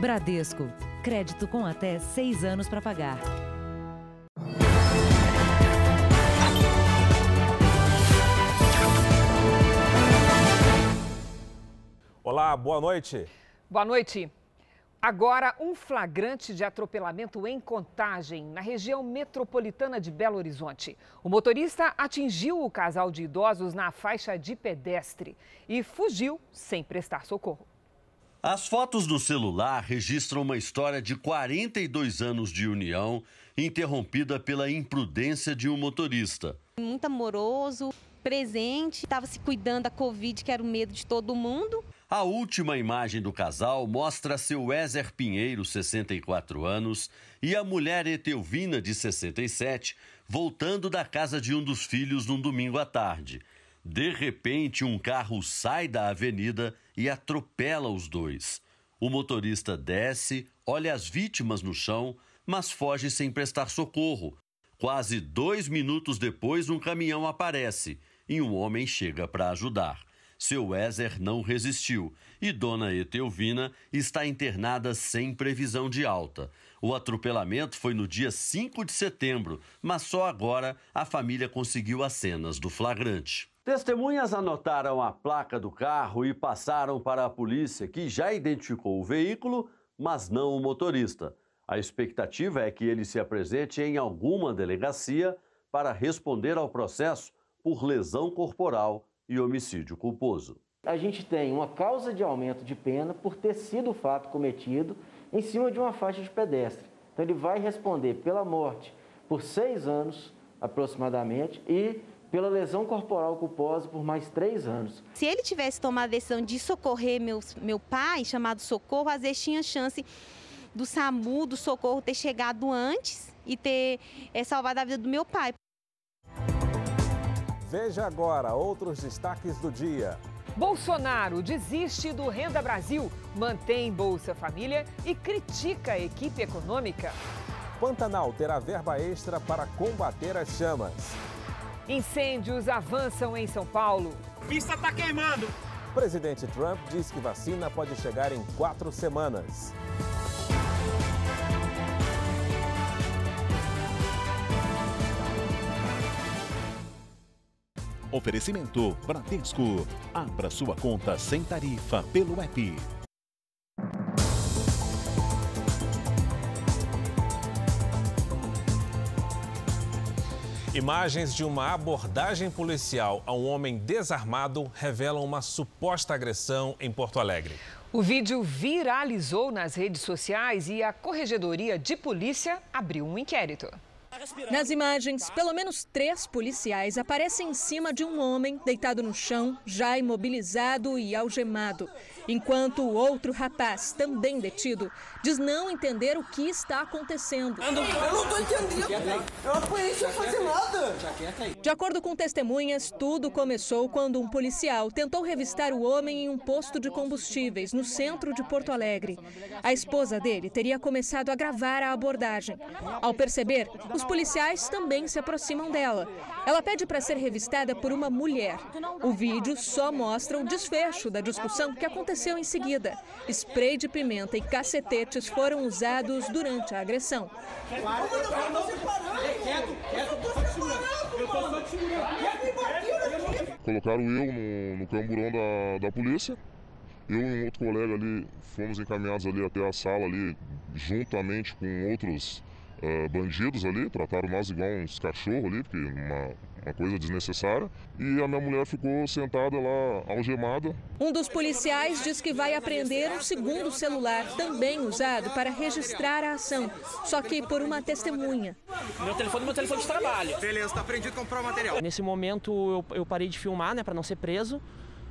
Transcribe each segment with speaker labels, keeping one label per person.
Speaker 1: Bradesco. Crédito com até seis anos para pagar.
Speaker 2: Olá, boa noite.
Speaker 3: Boa noite. Agora, um flagrante de atropelamento em contagem na região metropolitana de Belo Horizonte. O motorista atingiu o casal de idosos na faixa de pedestre e fugiu sem prestar socorro.
Speaker 4: As fotos do celular registram uma história de 42 anos de união, interrompida pela imprudência de um motorista.
Speaker 5: Muito amoroso, presente, estava se cuidando da Covid, que era o medo de todo mundo.
Speaker 4: A última imagem do casal mostra seu Ézer Pinheiro, 64 anos, e a mulher Etelvina, de 67, voltando da casa de um dos filhos num domingo à tarde. De repente, um carro sai da avenida e atropela os dois. O motorista desce, olha as vítimas no chão, mas foge sem prestar socorro. Quase dois minutos depois, um caminhão aparece e um homem chega para ajudar. Seu Ézer não resistiu e Dona Etelvina está internada sem previsão de alta. O atropelamento foi no dia 5 de setembro, mas só agora a família conseguiu as cenas do flagrante. Testemunhas anotaram a placa do carro e passaram para a polícia, que já identificou o veículo, mas não o motorista. A expectativa é que ele se apresente em alguma delegacia para responder ao processo por lesão corporal e homicídio culposo.
Speaker 6: A gente tem uma causa de aumento de pena por ter sido o fato cometido em cima de uma faixa de pedestre. Então ele vai responder pela morte por seis anos aproximadamente e pela lesão corporal culposa por mais três anos.
Speaker 5: Se ele tivesse tomado a decisão de socorrer meu, meu pai, chamado Socorro, às vezes tinha chance do SAMU, do Socorro, ter chegado antes e ter é, salvado a vida do meu pai.
Speaker 2: Veja agora outros destaques do dia.
Speaker 3: Bolsonaro desiste do Renda Brasil, mantém Bolsa Família e critica a equipe econômica.
Speaker 2: Pantanal terá verba extra para combater as chamas.
Speaker 3: Incêndios avançam em São Paulo.
Speaker 7: Pista está queimando.
Speaker 2: Presidente Trump diz que vacina pode chegar em quatro semanas.
Speaker 8: Oferecimento Bradesco. Abra sua conta sem tarifa pelo app.
Speaker 2: Imagens de uma abordagem policial a um homem desarmado revelam uma suposta agressão em Porto Alegre.
Speaker 3: O vídeo viralizou nas redes sociais e a Corregedoria de Polícia abriu um inquérito.
Speaker 9: Nas imagens, pelo menos três policiais aparecem em cima de um homem deitado no chão, já imobilizado e algemado, enquanto o outro rapaz, também detido, diz não entender o que está acontecendo.
Speaker 10: Eu não estou entendendo. Eu apanhei sem fazer nada.
Speaker 9: De acordo com testemunhas, tudo começou quando um policial tentou revistar o homem em um posto de combustíveis no centro de Porto Alegre. A esposa dele teria começado a gravar a abordagem. Ao perceber, os policiais também se aproximam dela. Ela pede para ser revistada por uma mulher. O vídeo só mostra o desfecho da discussão que aconteceu em seguida. Spray de pimenta e cacetetes foram usados durante a agressão.
Speaker 11: Colocaram eu no, no camburão da, da polícia. Eu e um outro colega ali fomos encaminhados ali até a sala ali, juntamente com outros uh, bandidos ali, trataram nós igual uns cachorros ali, porque uma, uma coisa desnecessária. E a minha mulher ficou sentada lá, algemada.
Speaker 9: Um dos policiais diz que vai apreender um segundo celular, também usado para registrar a ação, só que por uma testemunha.
Speaker 7: Meu telefone é meu telefone de trabalho.
Speaker 10: Beleza, tá aprendido a comprar o material.
Speaker 12: Nesse momento eu, eu parei de filmar, né, para não ser preso.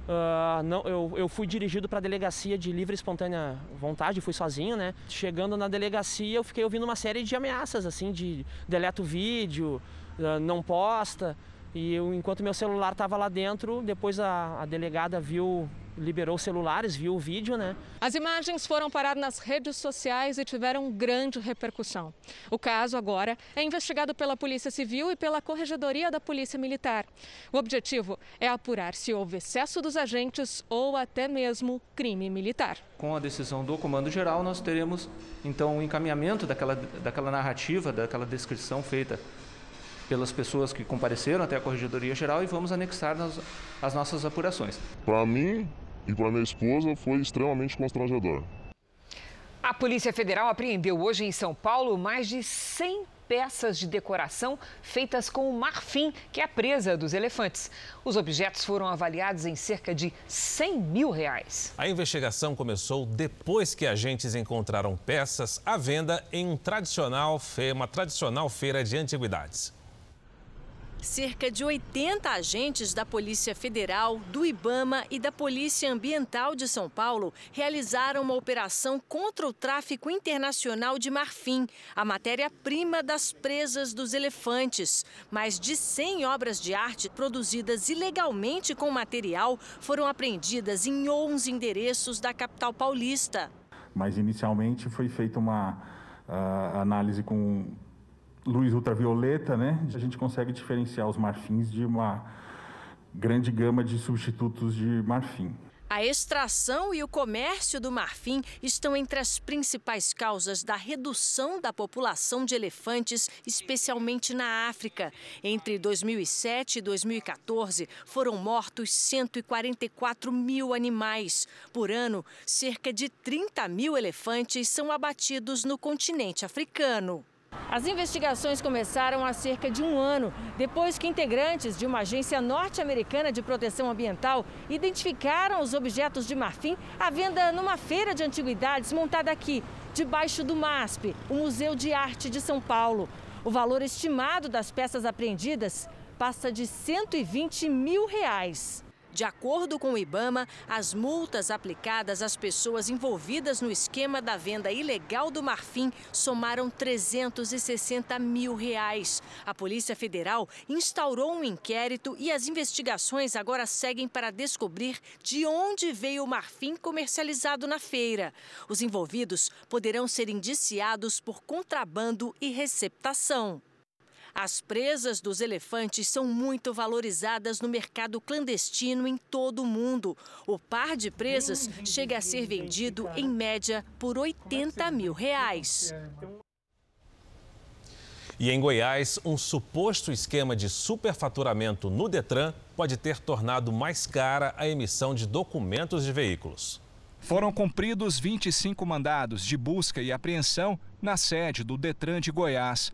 Speaker 12: Uh, não, eu, eu fui dirigido para a delegacia de livre e espontânea vontade, fui sozinho, né? Chegando na delegacia, eu fiquei ouvindo uma série de ameaças, assim, de deleta o vídeo, uh, não posta. E eu, enquanto meu celular estava lá dentro, depois a, a, delegada viu liberou celulares, viu o vídeo, né?
Speaker 9: As imagens foram parar nas redes sociais e tiveram grande repercussão. O caso agora é investigado pela Polícia Civil e pela Corregedoria da Polícia Militar. O objetivo é apurar se houve excesso dos agentes ou até mesmo crime militar.
Speaker 13: Com a decisão do Comando Geral, nós teremos então o encaminhamento daquela, daquela narrativa, daquela descrição feita pelas pessoas que compareceram até a Corregedoria Geral e vamos anexar nas, as nossas apurações.
Speaker 11: Para mim e para minha esposa foi extremamente constrangedor.
Speaker 3: A Polícia Federal apreendeu hoje em São Paulo mais de 100 peças de decoração feitas com o marfim, que é a presa dos elefantes. Os objetos foram avaliados em cerca de 100 mil reais.
Speaker 2: A investigação começou depois que agentes encontraram peças à venda em um tradicional, uma tradicional feira de antiguidades.
Speaker 14: Cerca de 80 agentes da Polícia Federal, do IBAMA e da Polícia Ambiental de São Paulo realizaram uma operação contra o tráfico internacional de marfim, a matéria-prima das presas dos elefantes. Mais de 100 obras de arte produzidas ilegalmente com material foram apreendidas em 11 endereços da capital paulista.
Speaker 15: Mas inicialmente foi feita uma uh, análise com luz ultravioleta, né, a gente consegue diferenciar os marfins de uma grande gama de substitutos de marfim.
Speaker 14: A extração e o comércio do marfim estão entre as principais causas da redução da população de elefantes, especialmente na África. Entre 2007 e 2014, foram mortos 144 mil animais. Por ano, cerca de 30 mil elefantes são abatidos no continente africano. As investigações começaram há cerca de um ano, depois que integrantes de uma agência norte-americana de proteção ambiental identificaram os objetos de marfim à venda numa feira de antiguidades montada aqui, debaixo do MASP, o Museu de Arte de São Paulo. O valor estimado das peças apreendidas passa de 120 mil reais. De acordo com o Ibama, as multas aplicadas às pessoas envolvidas no esquema da venda ilegal do marfim somaram 360 mil reais. A Polícia Federal instaurou um inquérito e as investigações agora seguem para descobrir de onde veio o marfim comercializado na feira. Os envolvidos poderão ser indiciados por contrabando e receptação. As presas dos elefantes são muito valorizadas no mercado clandestino em todo o mundo. O par de presas chega a ser vendido, em média, por 80 mil reais.
Speaker 2: E em Goiás, um suposto esquema de superfaturamento no Detran pode ter tornado mais cara a emissão de documentos de veículos.
Speaker 16: Foram cumpridos 25 mandados de busca e apreensão na sede do Detran de Goiás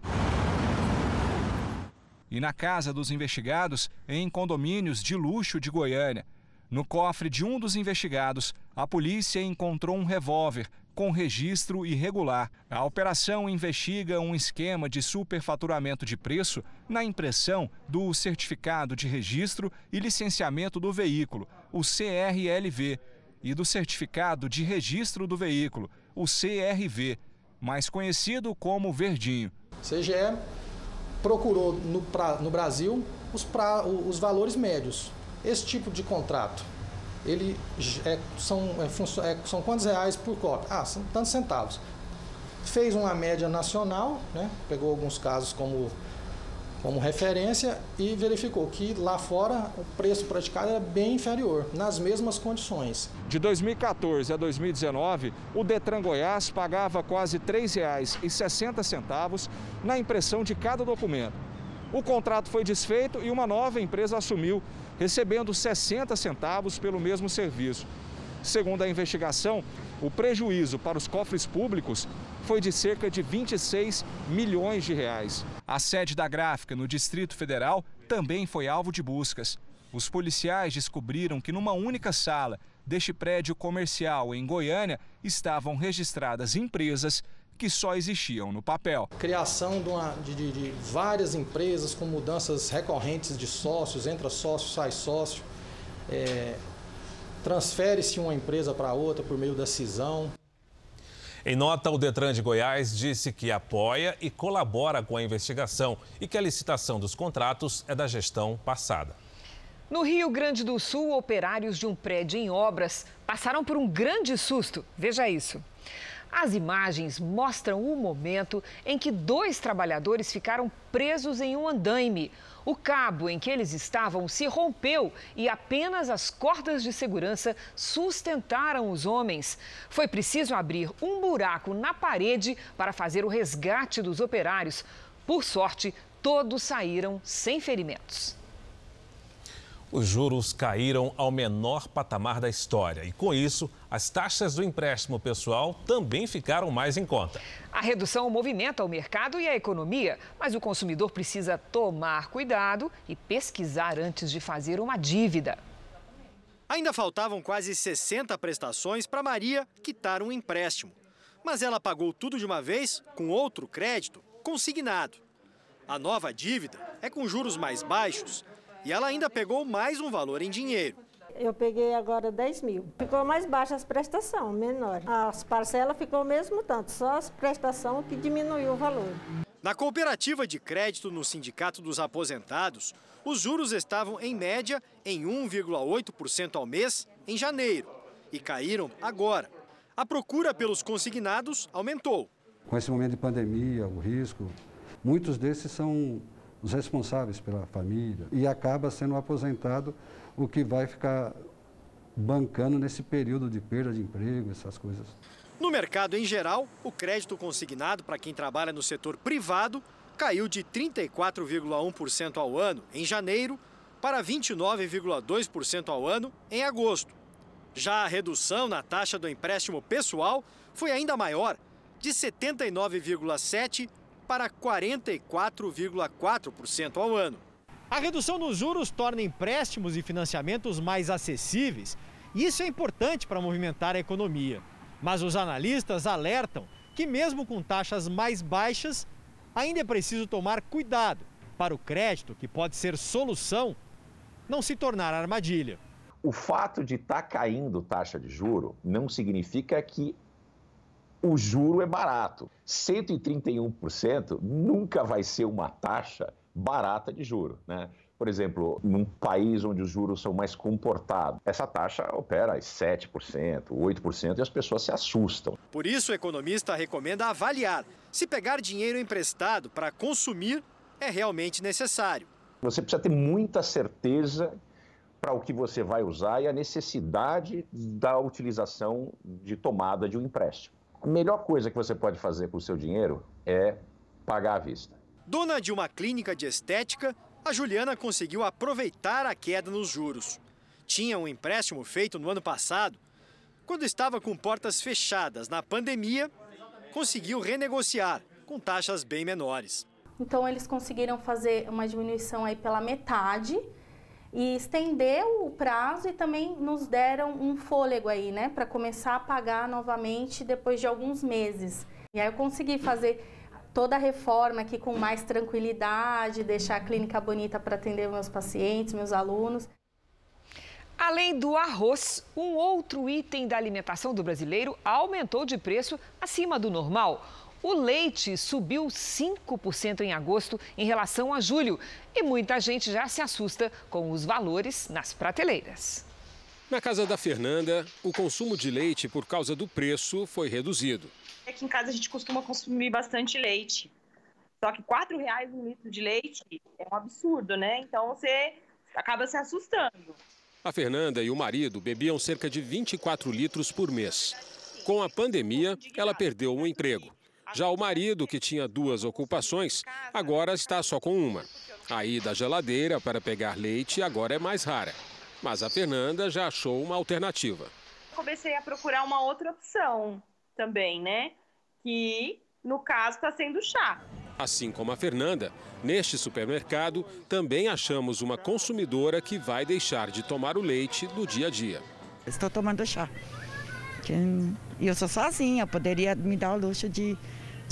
Speaker 16: e na casa dos investigados em condomínios de luxo de Goiânia. No cofre de um dos investigados, a polícia encontrou um revólver com registro irregular. A operação investiga um esquema de superfaturamento de preço na impressão do certificado de registro e licenciamento do veículo, o CRLV, e do certificado de registro do veículo, o CRV, mais conhecido como Verdinho.
Speaker 17: CGE procurou no, pra, no Brasil os, pra, os valores médios. Esse tipo de contrato, ele é, são, é, é, são quantos reais por cópia? Ah, são tantos centavos. Fez uma média nacional, né? pegou alguns casos como como referência e verificou que lá fora o preço praticado era bem inferior, nas mesmas condições.
Speaker 16: De 2014 a 2019, o Detran Goiás pagava quase R$ 3,60 na impressão de cada documento. O contrato foi desfeito e uma nova empresa assumiu, recebendo 60 centavos pelo mesmo serviço. Segundo a investigação, o prejuízo para os cofres públicos foi de cerca de 26 milhões de reais. A sede da gráfica no Distrito Federal também foi alvo de buscas. Os policiais descobriram que numa única sala deste prédio comercial em Goiânia estavam registradas empresas que só existiam no papel.
Speaker 17: Criação de, uma, de, de, de várias empresas com mudanças recorrentes de sócios, entra sócio, sai sócio. É, transfere-se uma empresa para outra por meio da cisão.
Speaker 2: Em nota, o Detran de Goiás disse que apoia e colabora com a investigação e que a licitação dos contratos é da gestão passada.
Speaker 3: No Rio Grande do Sul, operários de um prédio em obras passaram por um grande susto. Veja isso. As imagens mostram o momento em que dois trabalhadores ficaram presos em um andaime. O cabo em que eles estavam se rompeu e apenas as cordas de segurança sustentaram os homens. Foi preciso abrir um buraco na parede para fazer o resgate dos operários. Por sorte, todos saíram sem ferimentos.
Speaker 2: Os juros caíram ao menor patamar da história e, com isso, as taxas do empréstimo pessoal também ficaram mais em conta.
Speaker 3: A redução movimenta o mercado e a economia, mas o consumidor precisa tomar cuidado e pesquisar antes de fazer uma dívida.
Speaker 18: Ainda faltavam quase 60 prestações para Maria quitar um empréstimo. Mas ela pagou tudo de uma vez com outro crédito consignado. A nova dívida é com juros mais baixos e ela ainda pegou mais um valor em dinheiro.
Speaker 19: Eu peguei agora 10 mil. Ficou mais baixa as prestações, menor. As parcelas ficou o mesmo tanto, só as prestações que diminuiu o valor.
Speaker 18: Na cooperativa de crédito no Sindicato dos Aposentados, os juros estavam em média em 1,8% ao mês em janeiro e caíram agora. A procura pelos consignados aumentou.
Speaker 20: Com esse momento de pandemia, o risco, muitos desses são os responsáveis pela família e acaba sendo aposentado o que vai ficar bancando nesse período de perda de emprego, essas coisas.
Speaker 18: No mercado em geral, o crédito consignado para quem trabalha no setor privado caiu de 34,1% ao ano em janeiro para 29,2% ao ano em agosto. Já a redução na taxa do empréstimo pessoal foi ainda maior, de 79,7% para 44,4% ao ano.
Speaker 21: A redução nos juros torna empréstimos e financiamentos mais acessíveis. E isso é importante para movimentar a economia. Mas os analistas alertam que, mesmo com taxas mais baixas, ainda é preciso tomar cuidado para o crédito, que pode ser solução, não se tornar armadilha.
Speaker 22: O fato de estar tá caindo taxa de juro não significa que o juro é barato. 131% nunca vai ser uma taxa barata de juro, né? Por exemplo, num país onde os juros são mais comportados, essa taxa opera 7%, 8% e as pessoas se assustam.
Speaker 18: Por isso, o economista recomenda avaliar se pegar dinheiro emprestado para consumir é realmente necessário.
Speaker 22: Você precisa ter muita certeza para o que você vai usar e a necessidade da utilização de tomada de um empréstimo. A melhor coisa que você pode fazer com o seu dinheiro é pagar à vista.
Speaker 18: Dona de uma clínica de estética, a Juliana conseguiu aproveitar a queda nos juros. Tinha um empréstimo feito no ano passado. Quando estava com portas fechadas na pandemia, conseguiu renegociar com taxas bem menores.
Speaker 23: Então eles conseguiram fazer uma diminuição aí pela metade e estendeu o prazo e também nos deram um fôlego aí, né, para começar a pagar novamente depois de alguns meses. E aí eu consegui fazer toda a reforma aqui com mais tranquilidade, deixar a clínica bonita para atender meus pacientes, meus alunos.
Speaker 3: Além do arroz, um outro item da alimentação do brasileiro aumentou de preço acima do normal. O leite subiu 5% em agosto em relação a julho e muita gente já se assusta com os valores nas prateleiras.
Speaker 24: Na casa da Fernanda, o consumo de leite por causa do preço foi reduzido.
Speaker 25: Aqui em casa a gente costuma consumir bastante leite. Só que R$ reais um litro de leite é um absurdo, né? Então você acaba se assustando.
Speaker 24: A Fernanda e o marido bebiam cerca de 24 litros por mês. Com a pandemia, ela perdeu um emprego. Já o marido, que tinha duas ocupações, agora está só com uma. A ida à geladeira para pegar leite agora é mais rara. Mas a Fernanda já achou uma alternativa.
Speaker 25: Comecei a procurar uma outra opção também, né? Que, no caso, está sendo chá.
Speaker 24: Assim como a Fernanda, neste supermercado também achamos uma consumidora que vai deixar de tomar o leite do dia a dia.
Speaker 26: Estou tomando chá. E eu sou sozinha, poderia me dar o luxo de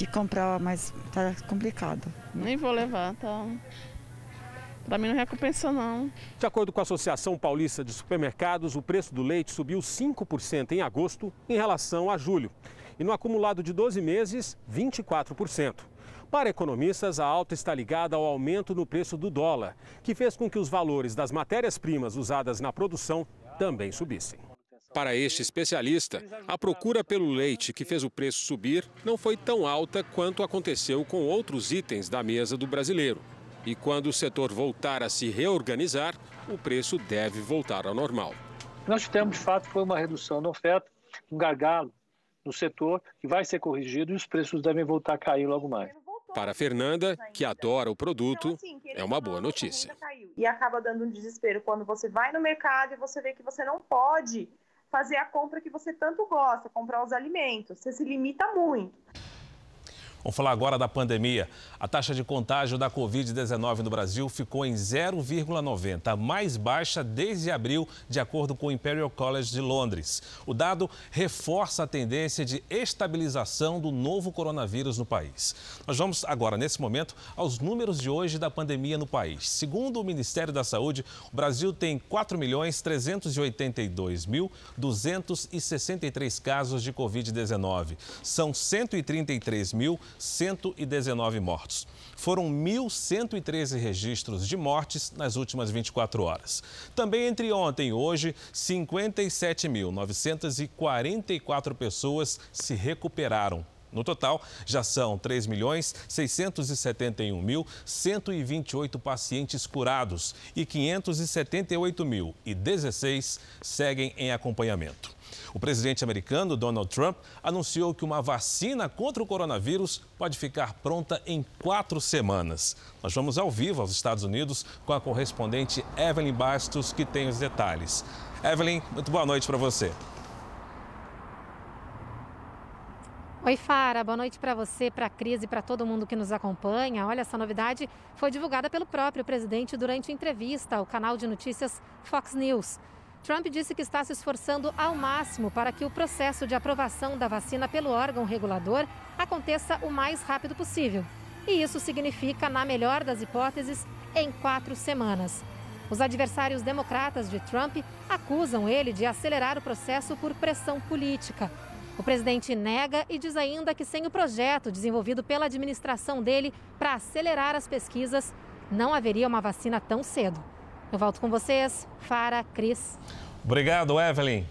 Speaker 26: de comprar, mas tá complicado.
Speaker 27: Nem vou levar, tá? Para mim não recompensa não.
Speaker 24: De acordo com a Associação Paulista de Supermercados, o preço do leite subiu 5% em agosto em relação a julho. e no acumulado de 12 meses, 24%. Para economistas, a alta está ligada ao aumento no preço do dólar, que fez com que os valores das matérias-primas usadas na produção também subissem. Para este especialista, a procura pelo leite que fez o preço subir não foi tão alta quanto aconteceu com outros itens da mesa do brasileiro. E quando o setor voltar a se reorganizar, o preço deve voltar ao normal.
Speaker 28: Nós tivemos, de fato, foi uma redução da oferta, um gargalo no setor que vai ser corrigido e os preços devem voltar a cair logo mais.
Speaker 24: Para a Fernanda, que adora o produto, é uma boa notícia.
Speaker 25: E acaba dando um desespero quando você vai no mercado e você vê que você não pode fazer a compra que você tanto gosta, comprar os alimentos. Você se limita muito.
Speaker 2: Vamos falar agora da pandemia. A taxa de contágio da Covid-19 no Brasil ficou em 0,90, a mais baixa desde abril, de acordo com o Imperial College de Londres. O dado reforça a tendência de estabilização do novo coronavírus no país. Nós vamos agora, nesse momento, aos números de hoje da pandemia no país. Segundo o Ministério da Saúde, o Brasil tem 4.382.263 casos de Covid-19. São 133 mil 119 mortos. Foram 1.113 registros de mortes nas últimas 24 horas. Também entre ontem e hoje, 57.944 pessoas se recuperaram. No total, já são 3.671.128 pacientes curados e 578.016 seguem em acompanhamento. O presidente americano Donald Trump anunciou que uma vacina contra o coronavírus pode ficar pronta em quatro semanas. Nós vamos ao vivo aos Estados Unidos com a correspondente Evelyn Bastos, que tem os detalhes. Evelyn, muito boa noite para você.
Speaker 29: Oi, Fara, boa noite para você, para a Cris e para todo mundo que nos acompanha. Olha, essa novidade foi divulgada pelo próprio presidente durante entrevista ao canal de notícias Fox News. Trump disse que está se esforçando ao máximo para que o processo de aprovação da vacina pelo órgão regulador aconteça o mais rápido possível. E isso significa, na melhor das hipóteses, em quatro semanas. Os adversários democratas de Trump acusam ele de acelerar o processo por pressão política. O presidente nega e diz ainda que sem o projeto desenvolvido pela administração dele para acelerar as pesquisas, não haveria uma vacina tão cedo. Eu volto com vocês, Fara, Cris.
Speaker 2: Obrigado, Evelyn.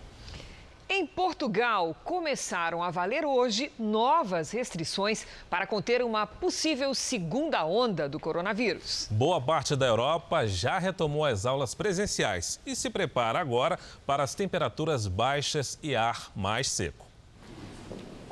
Speaker 3: Em Portugal, começaram a valer hoje novas restrições para conter uma possível segunda onda do coronavírus.
Speaker 2: Boa parte da Europa já retomou as aulas presenciais e se prepara agora para as temperaturas baixas e ar mais seco.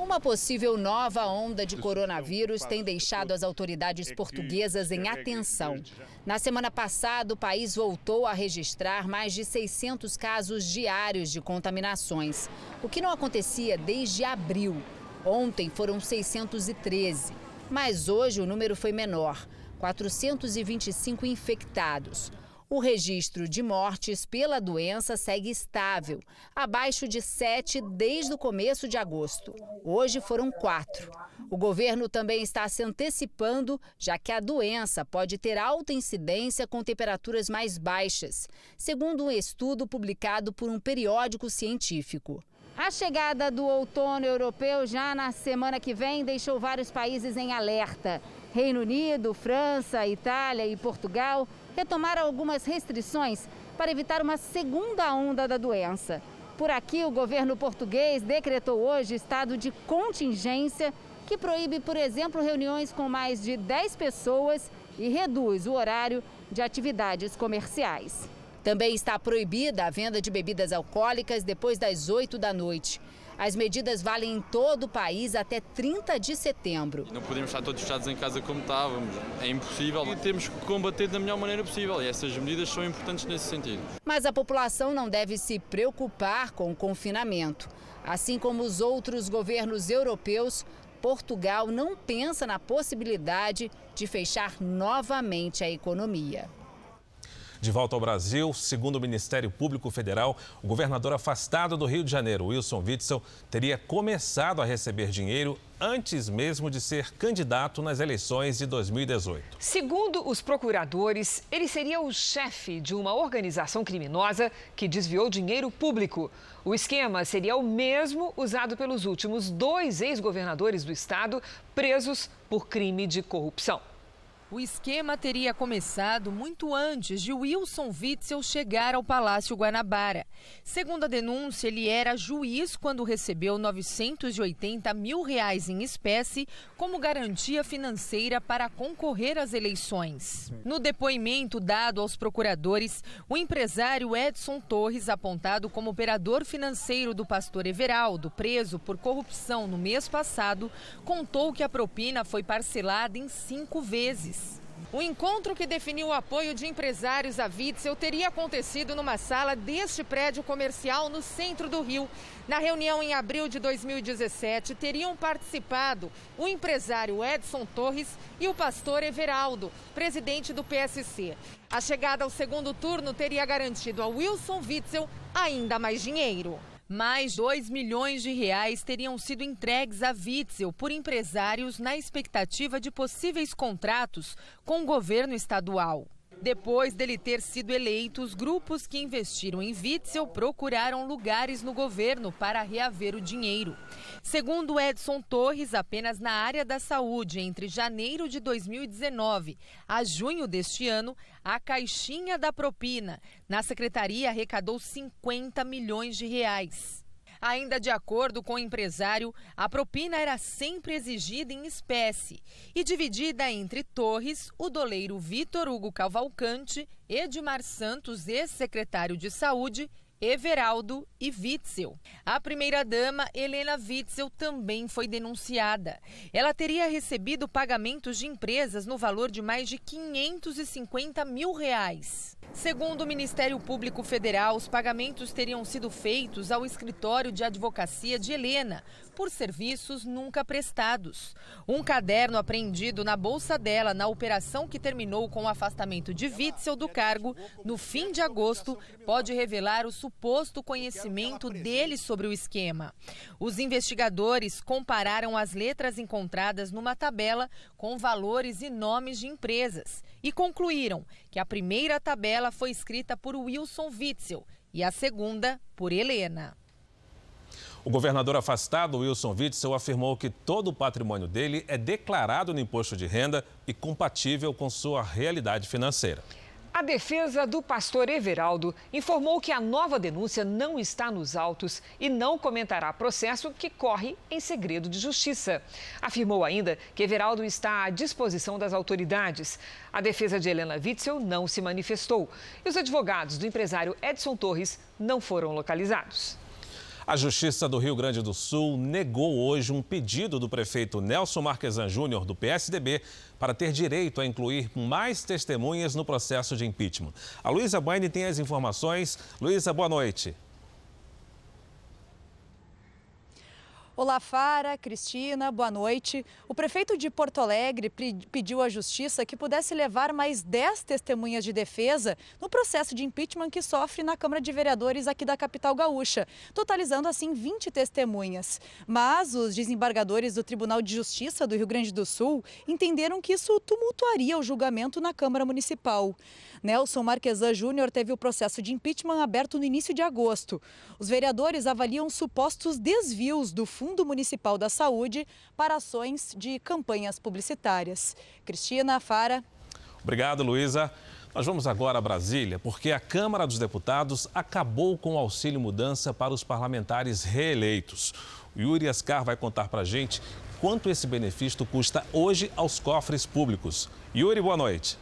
Speaker 30: Uma possível nova onda de coronavírus tem deixado as autoridades portuguesas em atenção. Na semana passada, o país voltou a registrar mais de 600 casos diários de contaminações, o que não acontecia desde abril. Ontem foram 613, mas hoje o número foi menor 425 infectados. O registro de mortes pela doença segue estável, abaixo de 7 desde o começo de agosto. Hoje foram quatro. O governo também está se antecipando, já que a doença pode ter alta incidência com temperaturas mais baixas, segundo um estudo publicado por um periódico científico. A chegada do outono europeu já na semana que vem deixou vários países em alerta. Reino Unido, França, Itália e Portugal retomaram algumas restrições para evitar uma segunda onda da doença. Por aqui, o governo português decretou hoje estado de contingência, que proíbe, por exemplo, reuniões com mais de 10 pessoas e reduz o horário de atividades comerciais. Também está proibida a venda de bebidas alcoólicas depois das 8 da noite. As medidas valem em todo o país até 30 de setembro.
Speaker 31: Não podemos estar todos fechados em casa como estávamos. É impossível e temos que combater da melhor maneira possível. E essas medidas são importantes nesse sentido.
Speaker 30: Mas a população não deve se preocupar com o confinamento. Assim como os outros governos europeus, Portugal não pensa na possibilidade de fechar novamente a economia.
Speaker 2: De volta ao Brasil, segundo o Ministério Público Federal, o governador afastado do Rio de Janeiro, Wilson Witzel, teria começado a receber dinheiro antes mesmo de ser candidato nas eleições de 2018.
Speaker 3: Segundo os procuradores, ele seria o chefe de uma organização criminosa que desviou dinheiro público. O esquema seria o mesmo usado pelos últimos dois ex-governadores do estado presos por crime de corrupção.
Speaker 32: O esquema teria começado muito antes de Wilson Witzel chegar ao Palácio Guanabara. Segundo a denúncia, ele era juiz quando recebeu 980 mil reais em espécie como garantia financeira para concorrer às eleições. No depoimento dado aos procuradores, o empresário Edson Torres, apontado como operador financeiro do pastor Everaldo, preso por corrupção no mês passado, contou que a propina foi parcelada em cinco vezes. O encontro que definiu o apoio de empresários a Witzel teria acontecido numa sala deste prédio comercial no centro do Rio. Na reunião em abril de 2017, teriam participado o empresário Edson Torres e o pastor Everaldo, presidente do PSC. A chegada ao segundo turno teria garantido a Wilson Witzel ainda mais dinheiro. Mais 2 milhões de reais teriam sido entregues a Witzel por empresários na expectativa de possíveis contratos com o governo estadual. Depois dele ter sido eleito, os grupos que investiram em Witzel procuraram lugares no governo para reaver o dinheiro. Segundo Edson Torres, apenas na área da saúde, entre janeiro de 2019 a junho deste ano, a caixinha da propina na secretaria arrecadou 50 milhões de reais. Ainda de acordo com o empresário, a propina era sempre exigida em espécie e dividida entre Torres, o doleiro Vitor Hugo Cavalcante, Edmar Santos, ex-secretário de Saúde, Everaldo e Witzel. A primeira-dama, Helena Witzel, também foi denunciada. Ela teria recebido pagamentos de empresas no valor de mais de 550 mil reais. Segundo o Ministério Público Federal, os pagamentos teriam sido feitos ao escritório de advocacia de Helena por serviços nunca prestados. Um caderno apreendido na bolsa dela na operação que terminou com o afastamento de Witzel do cargo no fim de agosto pode revelar o suposto conhecimento dele sobre o esquema. Os investigadores compararam as letras encontradas numa tabela com valores e nomes de empresas e concluíram que a primeira tabela foi escrita por Wilson Witzel e a segunda por Helena.
Speaker 2: O governador afastado, Wilson Witzel, afirmou que todo o patrimônio dele é declarado no imposto de renda e compatível com sua realidade financeira.
Speaker 3: A defesa do pastor Everaldo informou que a nova denúncia não está nos autos e não comentará processo que corre em segredo de justiça. Afirmou ainda que Everaldo está à disposição das autoridades. A defesa de Helena Witzel não se manifestou e os advogados do empresário Edson Torres não foram localizados.
Speaker 2: A Justiça do Rio Grande do Sul negou hoje um pedido do prefeito Nelson Marquesan Júnior, do PSDB, para ter direito a incluir mais testemunhas no processo de impeachment. A Luísa Baine tem as informações. Luísa, boa noite.
Speaker 33: Olá, Fara, Cristina, boa noite. O prefeito de Porto Alegre pediu à Justiça que pudesse levar mais 10 testemunhas de defesa no processo de impeachment que sofre na Câmara de Vereadores aqui da capital gaúcha, totalizando assim 20 testemunhas. Mas os desembargadores do Tribunal de Justiça do Rio Grande do Sul entenderam que isso tumultuaria o julgamento na Câmara Municipal. Nelson Marquesan Júnior teve o processo de impeachment aberto no início de agosto. Os vereadores avaliam supostos desvios do Fundo Municipal da Saúde para ações de campanhas publicitárias. Cristina Fara.
Speaker 2: Obrigado, Luísa. Nós vamos agora a Brasília, porque a Câmara dos Deputados acabou com o auxílio mudança para os parlamentares reeleitos. O Yuri Ascar vai contar para a gente quanto esse benefício custa hoje aos cofres públicos. Yuri, boa noite.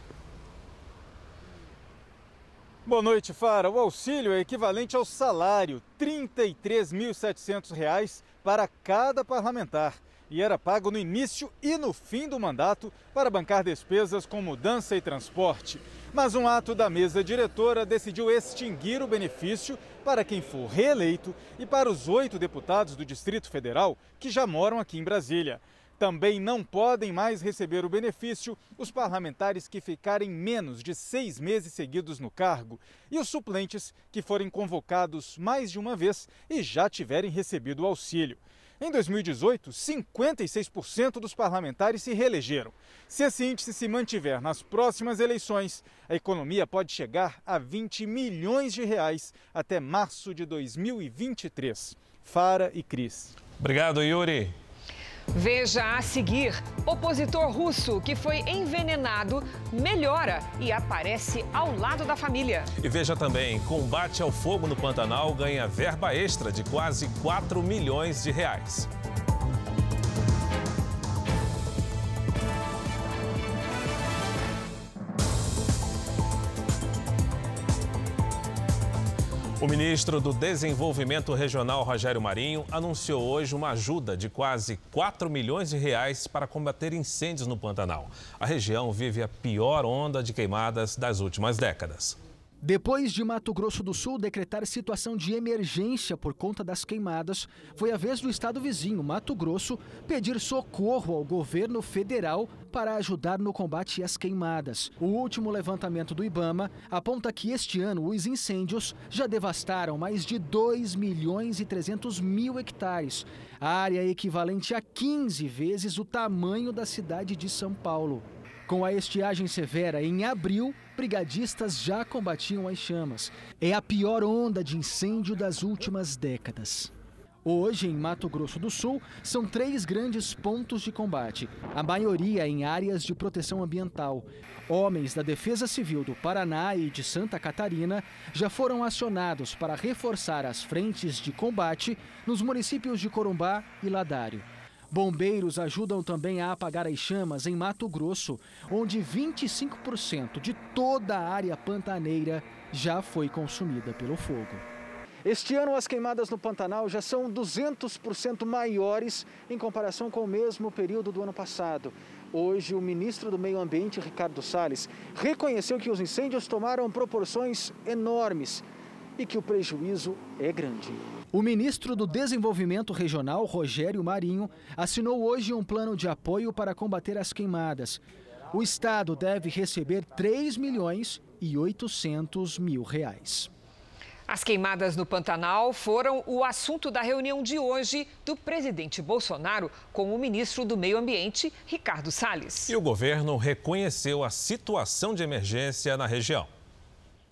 Speaker 34: Boa noite, Fara. O auxílio é equivalente ao salário, R$ 33.700 para cada parlamentar. E era pago no início e no fim do mandato para bancar despesas com mudança e transporte. Mas um ato da mesa diretora decidiu extinguir o benefício para quem for reeleito e para os oito deputados do Distrito Federal que já moram aqui em Brasília. Também não podem mais receber o benefício os parlamentares que ficarem menos de seis meses seguidos no cargo e os suplentes que forem convocados mais de uma vez e já tiverem recebido o auxílio. Em 2018, 56% dos parlamentares se reelegeram. Se esse índice se mantiver nas próximas eleições, a economia pode chegar a 20 milhões de reais até março de 2023. Fara e Cris.
Speaker 2: Obrigado, Yuri.
Speaker 3: Veja a seguir: opositor russo que foi envenenado melhora e aparece ao lado da família.
Speaker 2: E veja também: combate ao fogo no Pantanal ganha verba extra de quase 4 milhões de reais. O ministro do Desenvolvimento Regional, Rogério Marinho, anunciou hoje uma ajuda de quase 4 milhões de reais para combater incêndios no Pantanal. A região vive a pior onda de queimadas das últimas décadas.
Speaker 35: Depois de Mato Grosso do Sul decretar situação de emergência por conta das queimadas, foi a vez do estado vizinho, Mato Grosso, pedir socorro ao governo federal para ajudar no combate às queimadas. O último levantamento do Ibama aponta que este ano os incêndios já devastaram mais de 2 milhões e 300 mil hectares, área equivalente a 15 vezes o tamanho da cidade de São Paulo. Com a estiagem severa em abril, brigadistas já combatiam as chamas. É a pior onda de incêndio das últimas décadas. Hoje, em Mato Grosso do Sul, são três grandes pontos de combate, a maioria em áreas de proteção ambiental. Homens da Defesa Civil do Paraná e de Santa Catarina já foram acionados para reforçar as frentes de combate nos municípios de Corumbá e Ladário. Bombeiros ajudam também a apagar as chamas em Mato Grosso, onde 25% de toda a área pantaneira já foi consumida pelo fogo. Este ano, as queimadas no Pantanal já são 200% maiores em comparação com o mesmo período do ano passado. Hoje, o ministro do Meio Ambiente, Ricardo Salles, reconheceu que os incêndios tomaram proporções enormes e que o prejuízo é grande. O ministro do Desenvolvimento Regional, Rogério Marinho, assinou hoje um plano de apoio para combater as queimadas. O estado deve receber 3 milhões e 800 mil reais.
Speaker 3: As queimadas no Pantanal foram o assunto da reunião de hoje do presidente Bolsonaro com o ministro do Meio Ambiente, Ricardo Salles.
Speaker 2: E o governo reconheceu a situação de emergência na região.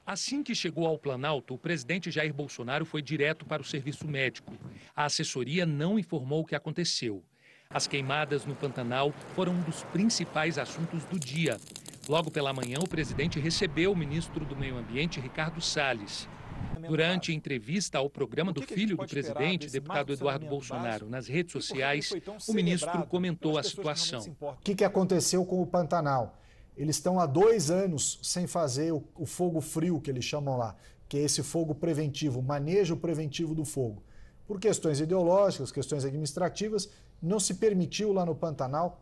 Speaker 36: Assim que chegou ao Planalto, o presidente Jair Bolsonaro foi direto para o serviço médico. A assessoria não informou o que aconteceu. As queimadas no Pantanal foram um dos principais assuntos do dia. Logo pela manhã, o presidente recebeu o ministro do Meio Ambiente, Ricardo Salles. Durante entrevista ao programa do filho do presidente, deputado Eduardo Bolsonaro, nas redes sociais, o ministro comentou a situação.
Speaker 37: O que aconteceu com o Pantanal? Eles estão há dois anos sem fazer o, o, fogo frio, que eles chamam lá, que é esse fogo preventivo, manejo preventivo do fogo. Por questões ideológicas, questões administrativas, não se permitiu lá no Pantanal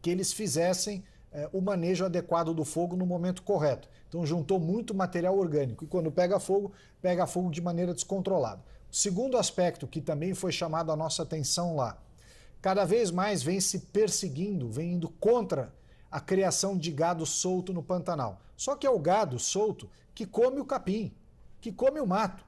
Speaker 37: que eles fizessem é, o manejo adequado do fogo no momento correto. Então juntou muito material orgânico e quando pega fogo, pega fogo de maneira descontrolada. O segundo aspecto que também foi chamado a nossa atenção lá, cada vez mais vem se perseguindo, vem indo contra a criação de gado solto no Pantanal. Só que é o gado solto que come o capim, que come o mato.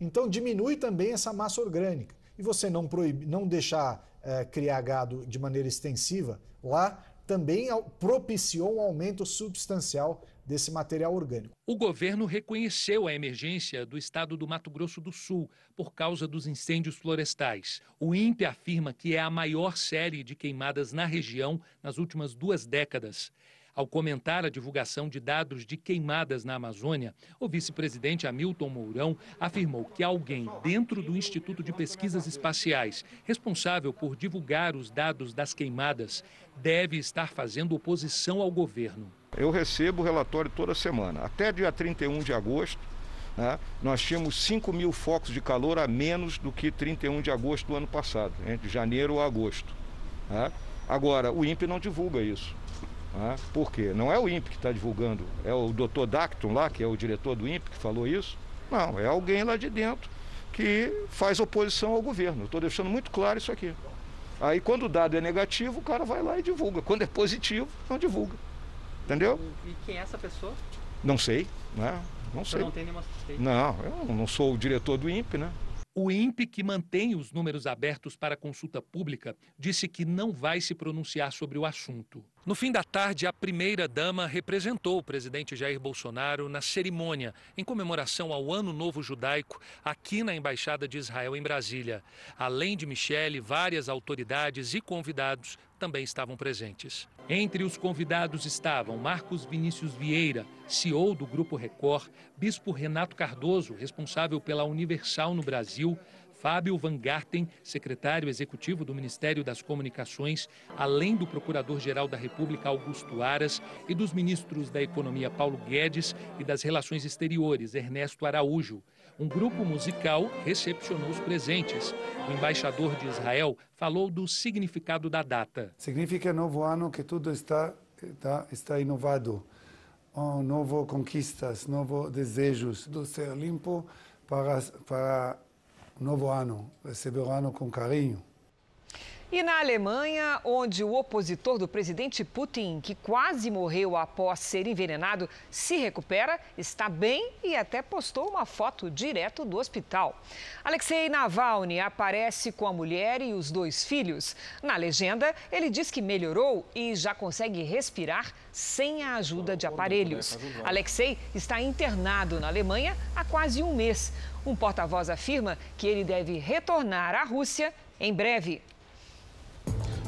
Speaker 37: Então diminui também essa massa orgânica. E você não, proíbe, não deixar é, criar gado de maneira extensiva lá também propiciou um aumento substancial desse material orgânico.
Speaker 36: O governo reconheceu a emergência do estado do Mato Grosso do Sul por causa dos incêndios florestais. O INPE afirma que é a maior série de queimadas na região nas últimas duas décadas. Ao comentar a divulgação de dados de queimadas na Amazônia, o vice-presidente Hamilton Mourão afirmou que alguém dentro do Instituto de Pesquisas Espaciais, responsável por divulgar os dados das queimadas, deve estar fazendo oposição ao governo.
Speaker 38: Eu recebo o relatório toda semana. Até dia 31 de agosto, né, nós tínhamos 5 mil focos de calor a menos do que 31 de agosto do ano passado, entre janeiro a agosto. Né? Agora, o INPE não divulga isso. Né? Por quê? Não é o INPE que está divulgando, é o doutor Dacton lá, que é o diretor do INPE, que falou isso. Não, é alguém lá de dentro que faz oposição ao governo. Estou deixando muito claro isso aqui. Aí quando o dado é negativo, o cara vai lá e divulga. Quando é positivo, não divulga. Entendeu?
Speaker 39: E quem é essa pessoa?
Speaker 38: Não sei, né? Não sei.
Speaker 39: não tem nenhuma suspeita?
Speaker 38: Não, eu não sou o diretor do INPE, né?
Speaker 36: O INPE, que mantém os números abertos para consulta pública, disse que não vai se pronunciar sobre o assunto. No fim da tarde, a primeira-dama representou o presidente Jair Bolsonaro na cerimônia em comemoração ao Ano Novo Judaico aqui na Embaixada de Israel em Brasília. Além de Michele, várias autoridades e convidados também estavam presentes. Entre os convidados estavam Marcos Vinícius Vieira, CEO do Grupo Record, Bispo Renato Cardoso, responsável pela Universal no Brasil, Fábio Van Garten, secretário executivo do Ministério das Comunicações, além do Procurador-Geral da República Augusto Aras e dos ministros da Economia Paulo Guedes e das Relações Exteriores Ernesto Araújo. Um grupo musical recepcionou os presentes. O embaixador de Israel falou do significado da data.
Speaker 40: Significa novo ano que tudo está, está, está inovado. Um novo conquistas, novos desejos do ser limpo para, para novo ano, receber o ano com carinho.
Speaker 3: E na Alemanha, onde o opositor do presidente Putin, que quase morreu após ser envenenado, se recupera, está bem e até postou uma foto direto do hospital. Alexei Navalny aparece com a mulher e os dois filhos. Na legenda, ele diz que melhorou e já consegue respirar sem a ajuda de aparelhos. Alexei está internado na Alemanha há quase um mês. Um porta-voz afirma que ele deve retornar à Rússia em breve.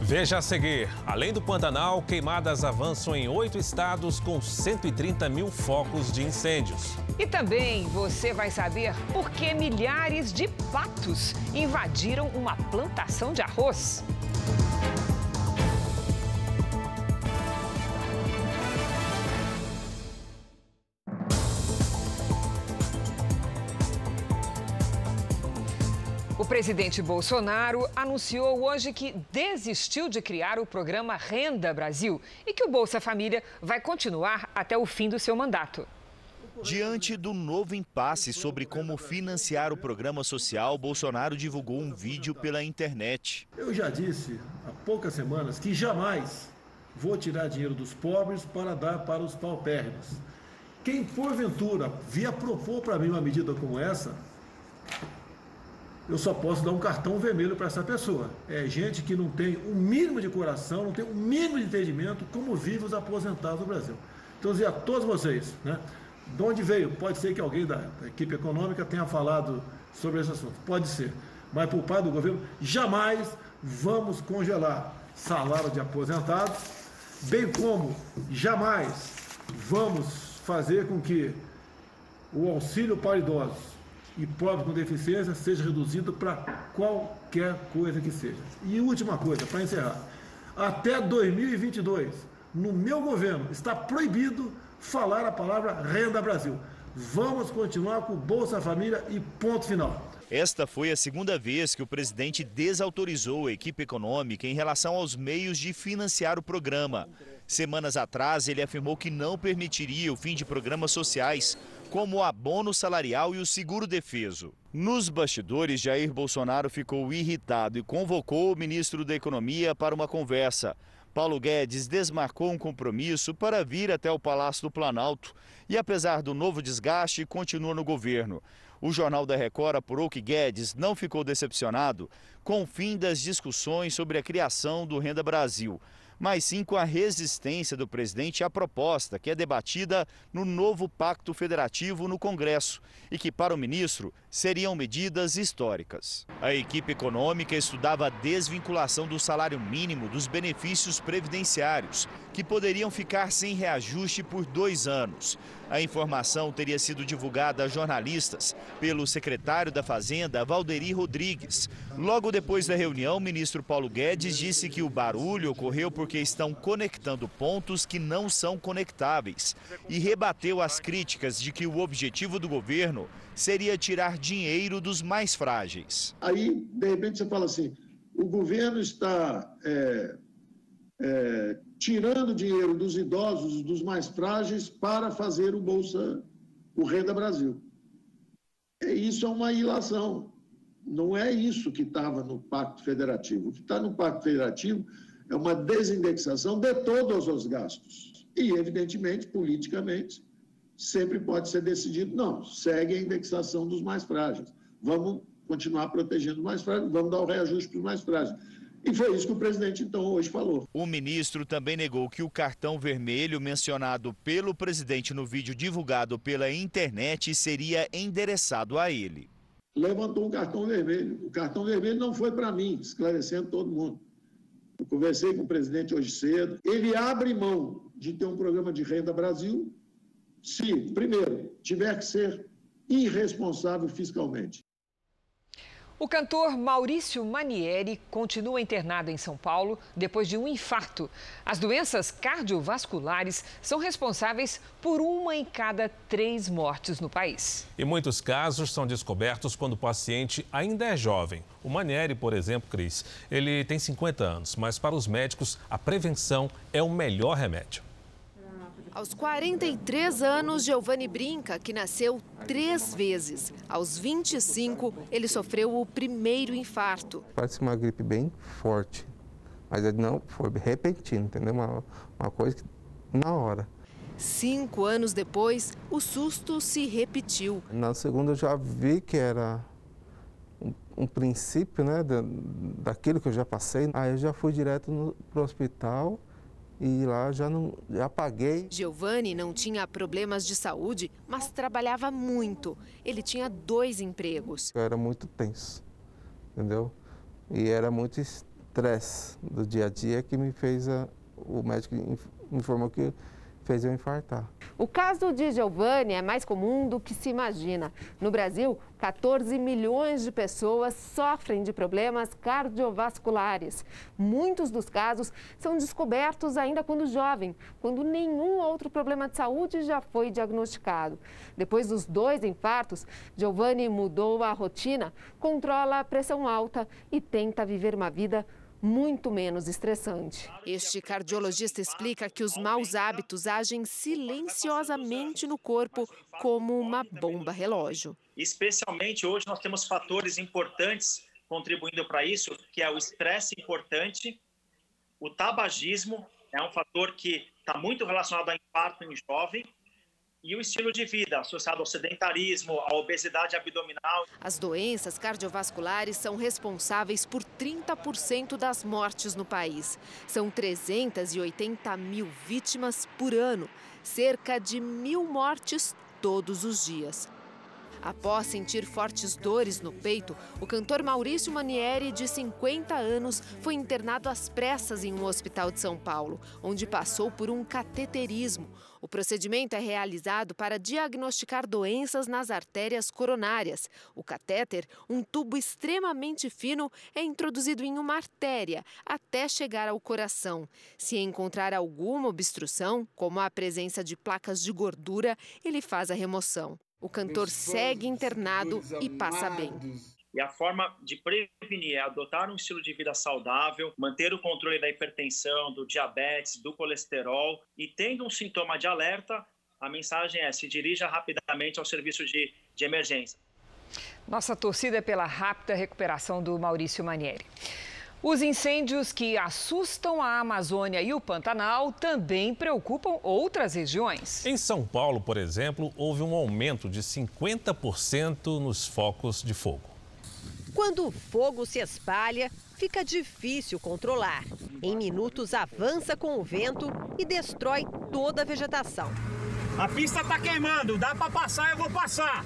Speaker 2: Veja a seguir: além do Pantanal, queimadas avançam em oito estados com 130 mil focos de incêndios.
Speaker 3: E também você vai saber por que milhares de patos invadiram uma plantação de arroz. Presidente Bolsonaro anunciou hoje que desistiu de criar o programa Renda Brasil e que o Bolsa Família vai continuar até o fim do seu mandato.
Speaker 41: Diante do novo impasse sobre como financiar o programa social, Bolsonaro divulgou um vídeo pela internet.
Speaker 42: Eu já disse há poucas semanas que jamais vou tirar dinheiro dos pobres para dar para os paupérrimos. Quem porventura via propor para mim uma medida como essa, eu só posso dar um cartão vermelho para essa pessoa. É gente que não tem o mínimo de coração, não tem o mínimo de entendimento como vivem os aposentados no Brasil. Então, dizer a todos vocês, né, de onde veio? Pode ser que alguém da, da equipe econômica tenha falado sobre esse assunto, pode ser. Mas por parte do governo, jamais vamos congelar salário de aposentados, bem como jamais vamos fazer com que o auxílio para idosos e pobre com deficiência seja reduzido para qualquer coisa que seja. E última coisa, para encerrar. Até 2022, no meu governo, está proibido falar a palavra Renda Brasil. Vamos continuar com Bolsa Família e ponto final.
Speaker 41: Esta foi a segunda vez que o presidente desautorizou a equipe econômica em relação aos meios de financiar o programa. Semanas atrás, ele afirmou que não permitiria o fim de programas sociais, como o abono salarial e o seguro defeso. Nos bastidores, Jair Bolsonaro ficou irritado e convocou o ministro da Economia para uma conversa. Paulo Guedes desmarcou um compromisso para vir até o Palácio do Planalto e, apesar do novo desgaste, continua no governo. O Jornal da Record apurou que Guedes não ficou decepcionado com o fim das discussões sobre a criação do Renda Brasil mas sim com a resistência do presidente à proposta que é debatida no novo Pacto Federativo no Congresso e que, para o ministro, seriam medidas históricas. A equipe econômica estudava a desvinculação do salário mínimo dos benefícios previdenciários, que poderiam ficar sem reajuste por dois anos. A informação teria sido divulgada a jornalistas pelo secretário da Fazenda, Valderi Rodrigues. Logo depois da reunião, o ministro Paulo Guedes disse que o barulho ocorreu porque estão conectando pontos que não são conectáveis e rebateu as críticas de que o objetivo do governo seria tirar dinheiro dos mais frágeis.
Speaker 43: Aí, de repente, você fala assim: o governo está é, é, tirando dinheiro dos idosos, dos mais frágeis, para fazer o Bolsa, o Renda Brasil. É, isso é uma ilação. não é isso que estava no Pacto Federativo. O que está no Pacto Federativo é uma desindexação de todos os gastos. E, evidentemente, politicamente, sempre pode ser decidido, não, segue a indexação dos mais frágeis. Vamos continuar protegendo os mais frágeis, vamos dar o reajuste para os mais frágeis. E foi isso que o presidente, então, hoje falou.
Speaker 41: O ministro também negou que o cartão vermelho mencionado pelo presidente no vídeo divulgado pela internet seria endereçado a ele.
Speaker 43: Levantou um cartão vermelho. O cartão vermelho não foi para mim, esclarecendo todo mundo. Eu conversei com o presidente hoje cedo. Ele abre mão de ter um programa de renda Brasil se, primeiro, tiver que ser irresponsável fiscalmente.
Speaker 3: O cantor Maurício Manieri continua internado em São Paulo depois de um infarto. As doenças cardiovasculares são responsáveis por uma em cada três mortes no país.
Speaker 2: E muitos casos são descobertos quando o paciente ainda é jovem. O Manieri, por exemplo, Cris, ele tem 50 anos, mas para os médicos a prevenção é o melhor remédio.
Speaker 44: Aos 43 anos, Giovanni brinca que nasceu três vezes. Aos 25, ele sofreu o primeiro infarto.
Speaker 45: Parece uma gripe bem forte, mas não foi repentino, entendeu? Uma, uma coisa que na hora.
Speaker 44: Cinco anos depois, o susto se repetiu.
Speaker 45: Na segunda, eu já vi que era um, um princípio né, da, daquilo que eu já passei. Aí eu já fui direto para o hospital e lá já não já paguei.
Speaker 44: Giovanni não tinha problemas de saúde, mas trabalhava muito. Ele tinha dois empregos.
Speaker 45: Eu era muito tenso, entendeu? E era muito estresse do dia a dia que me fez a, o médico informou que fez eu infartar.
Speaker 44: O caso de Giovanni é mais comum do que se imagina. No Brasil, 14 milhões de pessoas sofrem de problemas cardiovasculares. Muitos dos casos são descobertos ainda quando jovem, quando nenhum outro problema de saúde já foi diagnosticado. Depois dos dois infartos, Giovanni mudou a rotina, controla a pressão alta e tenta viver uma vida muito menos estressante. Este cardiologista explica que os maus hábitos agem silenciosamente no corpo como uma bomba relógio.
Speaker 46: Especialmente hoje nós temos fatores importantes contribuindo para isso, que é o estresse importante, o tabagismo é um fator que está muito relacionado ao infarto em jovem e o estilo de vida associado ao sedentarismo, à obesidade abdominal.
Speaker 44: As doenças cardiovasculares são responsáveis por 30% das mortes no país. São 380 mil vítimas por ano, cerca de mil mortes todos os dias. Após sentir fortes dores no peito, o cantor Maurício Manieri, de 50 anos, foi internado às pressas em um hospital de São Paulo, onde passou por um cateterismo. O procedimento é realizado para diagnosticar doenças nas artérias coronárias. O catéter, um tubo extremamente fino, é introduzido em uma artéria até chegar ao coração. Se encontrar alguma obstrução, como a presença de placas de gordura, ele faz a remoção. O cantor segue internado e passa bem.
Speaker 46: E a forma de prevenir é adotar um estilo de vida saudável, manter o controle da hipertensão, do diabetes, do colesterol e tendo um sintoma de alerta, a mensagem é se dirija rapidamente ao serviço de, de emergência.
Speaker 3: Nossa torcida é pela rápida recuperação do Maurício Manieri. Os incêndios que assustam a Amazônia e o Pantanal também preocupam outras regiões.
Speaker 2: Em São Paulo, por exemplo, houve um aumento de 50% nos focos de fogo.
Speaker 47: Quando o fogo se espalha, fica difícil controlar. Em minutos, avança com o vento e destrói toda a vegetação.
Speaker 48: A pista está queimando, dá para passar, eu vou passar.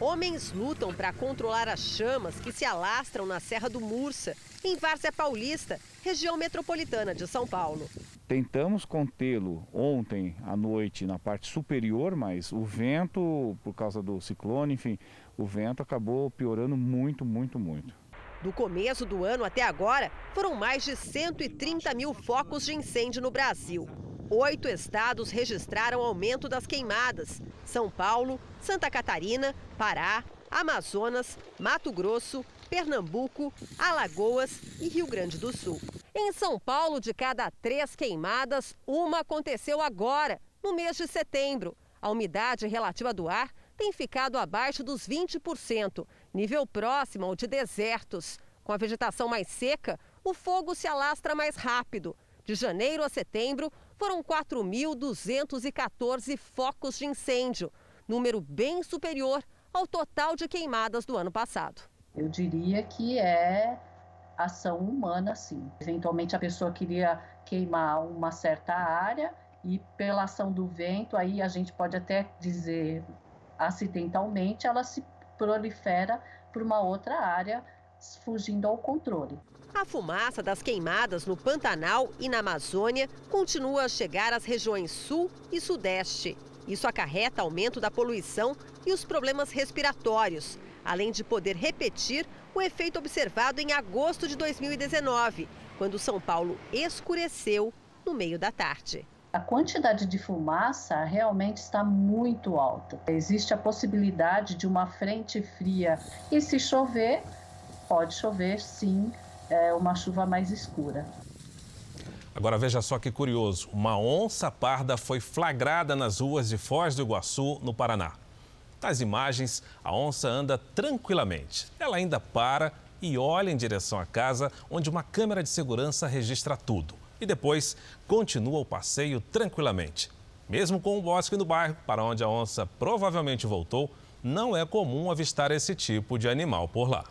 Speaker 47: Homens lutam para controlar as chamas que se alastram na Serra do Mursa em Várzea Paulista, região metropolitana de São Paulo.
Speaker 49: Tentamos contê-lo ontem à noite na parte superior, mas o vento, por causa do ciclone, enfim, o vento acabou piorando muito, muito, muito.
Speaker 47: Do começo do ano até agora, foram mais de 130 mil focos de incêndio no Brasil. Oito estados registraram aumento das queimadas: São Paulo, Santa Catarina, Pará, Amazonas, Mato Grosso, Pernambuco, Alagoas e Rio Grande do Sul. Em São Paulo, de cada três queimadas, uma aconteceu agora, no mês de setembro. A umidade relativa do ar tem ficado abaixo dos 20% nível próximo ao de desertos. Com a vegetação mais seca, o fogo se alastra mais rápido. De janeiro a setembro, foram 4.214 focos de incêndio, número bem superior ao total de queimadas do ano passado.
Speaker 50: Eu diria que é ação humana, sim. Eventualmente a pessoa queria queimar uma certa área e pela ação do vento, aí a gente pode até dizer acidentalmente, ela se prolifera para uma outra área, fugindo ao controle.
Speaker 47: A fumaça das queimadas no Pantanal e na Amazônia continua a chegar às regiões sul e sudeste. Isso acarreta aumento da poluição e os problemas respiratórios, além de poder repetir o efeito observado em agosto de 2019, quando São Paulo escureceu no meio da tarde.
Speaker 50: A quantidade de fumaça realmente está muito alta. Existe a possibilidade de uma frente fria e se chover, pode chover sim, é uma chuva mais escura.
Speaker 2: Agora veja só que curioso, uma onça parda foi flagrada nas ruas de Foz do Iguaçu, no Paraná. Nas imagens, a onça anda tranquilamente. Ela ainda para e olha em direção à casa, onde uma câmera de segurança registra tudo e depois continua o passeio tranquilamente. Mesmo com o bosque no bairro, para onde a onça provavelmente voltou, não é comum avistar esse tipo de animal por lá.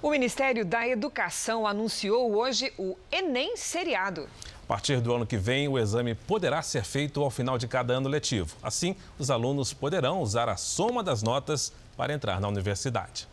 Speaker 3: O Ministério da Educação anunciou hoje o Enem Seriado.
Speaker 2: A partir do ano que vem, o exame poderá ser feito ao final de cada ano letivo. Assim, os alunos poderão usar a soma das notas para entrar na universidade.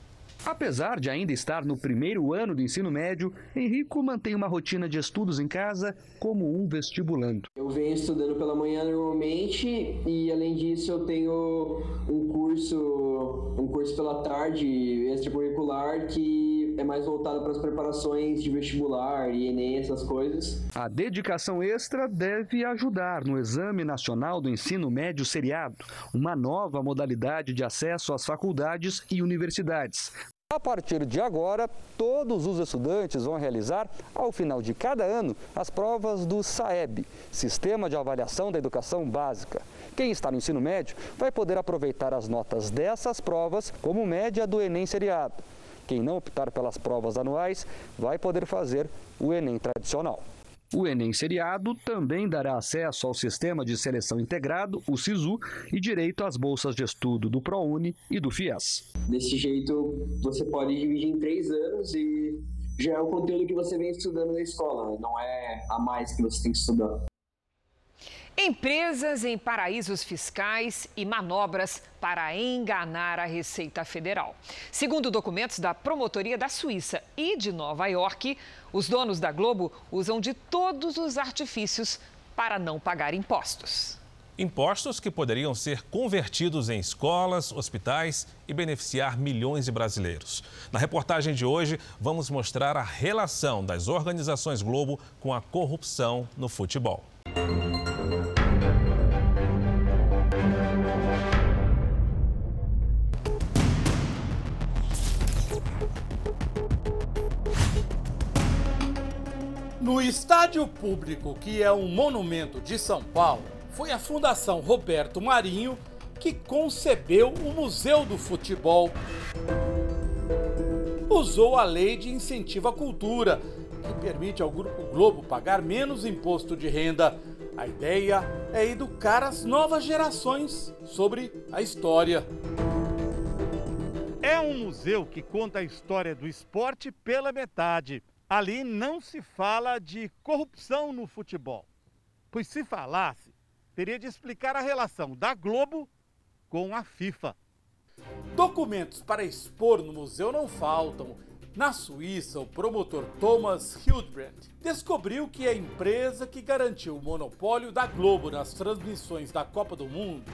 Speaker 51: Apesar de ainda estar no primeiro ano do ensino médio, Henrico mantém uma rotina de estudos em casa como um vestibulando.
Speaker 52: Eu venho estudando pela manhã normalmente e além disso eu tenho um curso, um curso pela tarde extracurricular que é mais voltado para as preparações de vestibular e ENEM, essas coisas.
Speaker 51: A dedicação extra deve ajudar no Exame Nacional do Ensino Médio Seriado, uma nova modalidade de acesso às faculdades e universidades.
Speaker 53: A partir de agora, todos os estudantes vão realizar, ao final de cada ano, as provas do SAEB, Sistema de Avaliação da Educação Básica. Quem está no ensino médio vai poder aproveitar as notas dessas provas como média do Enem seriado. Quem não optar pelas provas anuais vai poder fazer o Enem tradicional.
Speaker 51: O Enem Seriado também dará acesso ao Sistema de Seleção Integrado, o SISU, e direito às bolsas de estudo do ProUni e do FIES.
Speaker 52: Desse jeito, você pode dividir em três anos e já é o conteúdo que você vem estudando na escola, não é a mais que você tem que estudar.
Speaker 3: Empresas em paraísos fiscais e manobras para enganar a Receita Federal. Segundo documentos da Promotoria da Suíça e de Nova York, os donos da Globo usam de todos os artifícios para não pagar impostos.
Speaker 2: Impostos que poderiam ser convertidos em escolas, hospitais e beneficiar milhões de brasileiros. Na reportagem de hoje, vamos mostrar a relação das organizações Globo com a corrupção no futebol.
Speaker 54: Estádio público, que é um monumento de São Paulo, foi a Fundação Roberto Marinho que concebeu o Museu do Futebol. Usou a lei de incentivo à cultura, que permite ao Grupo Globo pagar menos imposto de renda. A ideia é educar as novas gerações sobre a história.
Speaker 34: É um museu que conta a história do esporte pela metade. Ali não se fala de corrupção no futebol, pois se falasse, teria de explicar a relação da Globo com a FIFA.
Speaker 54: Documentos para expor no museu não faltam. Na Suíça, o promotor Thomas Hildbrand descobriu que a empresa que garantiu o monopólio da Globo nas transmissões da Copa do Mundo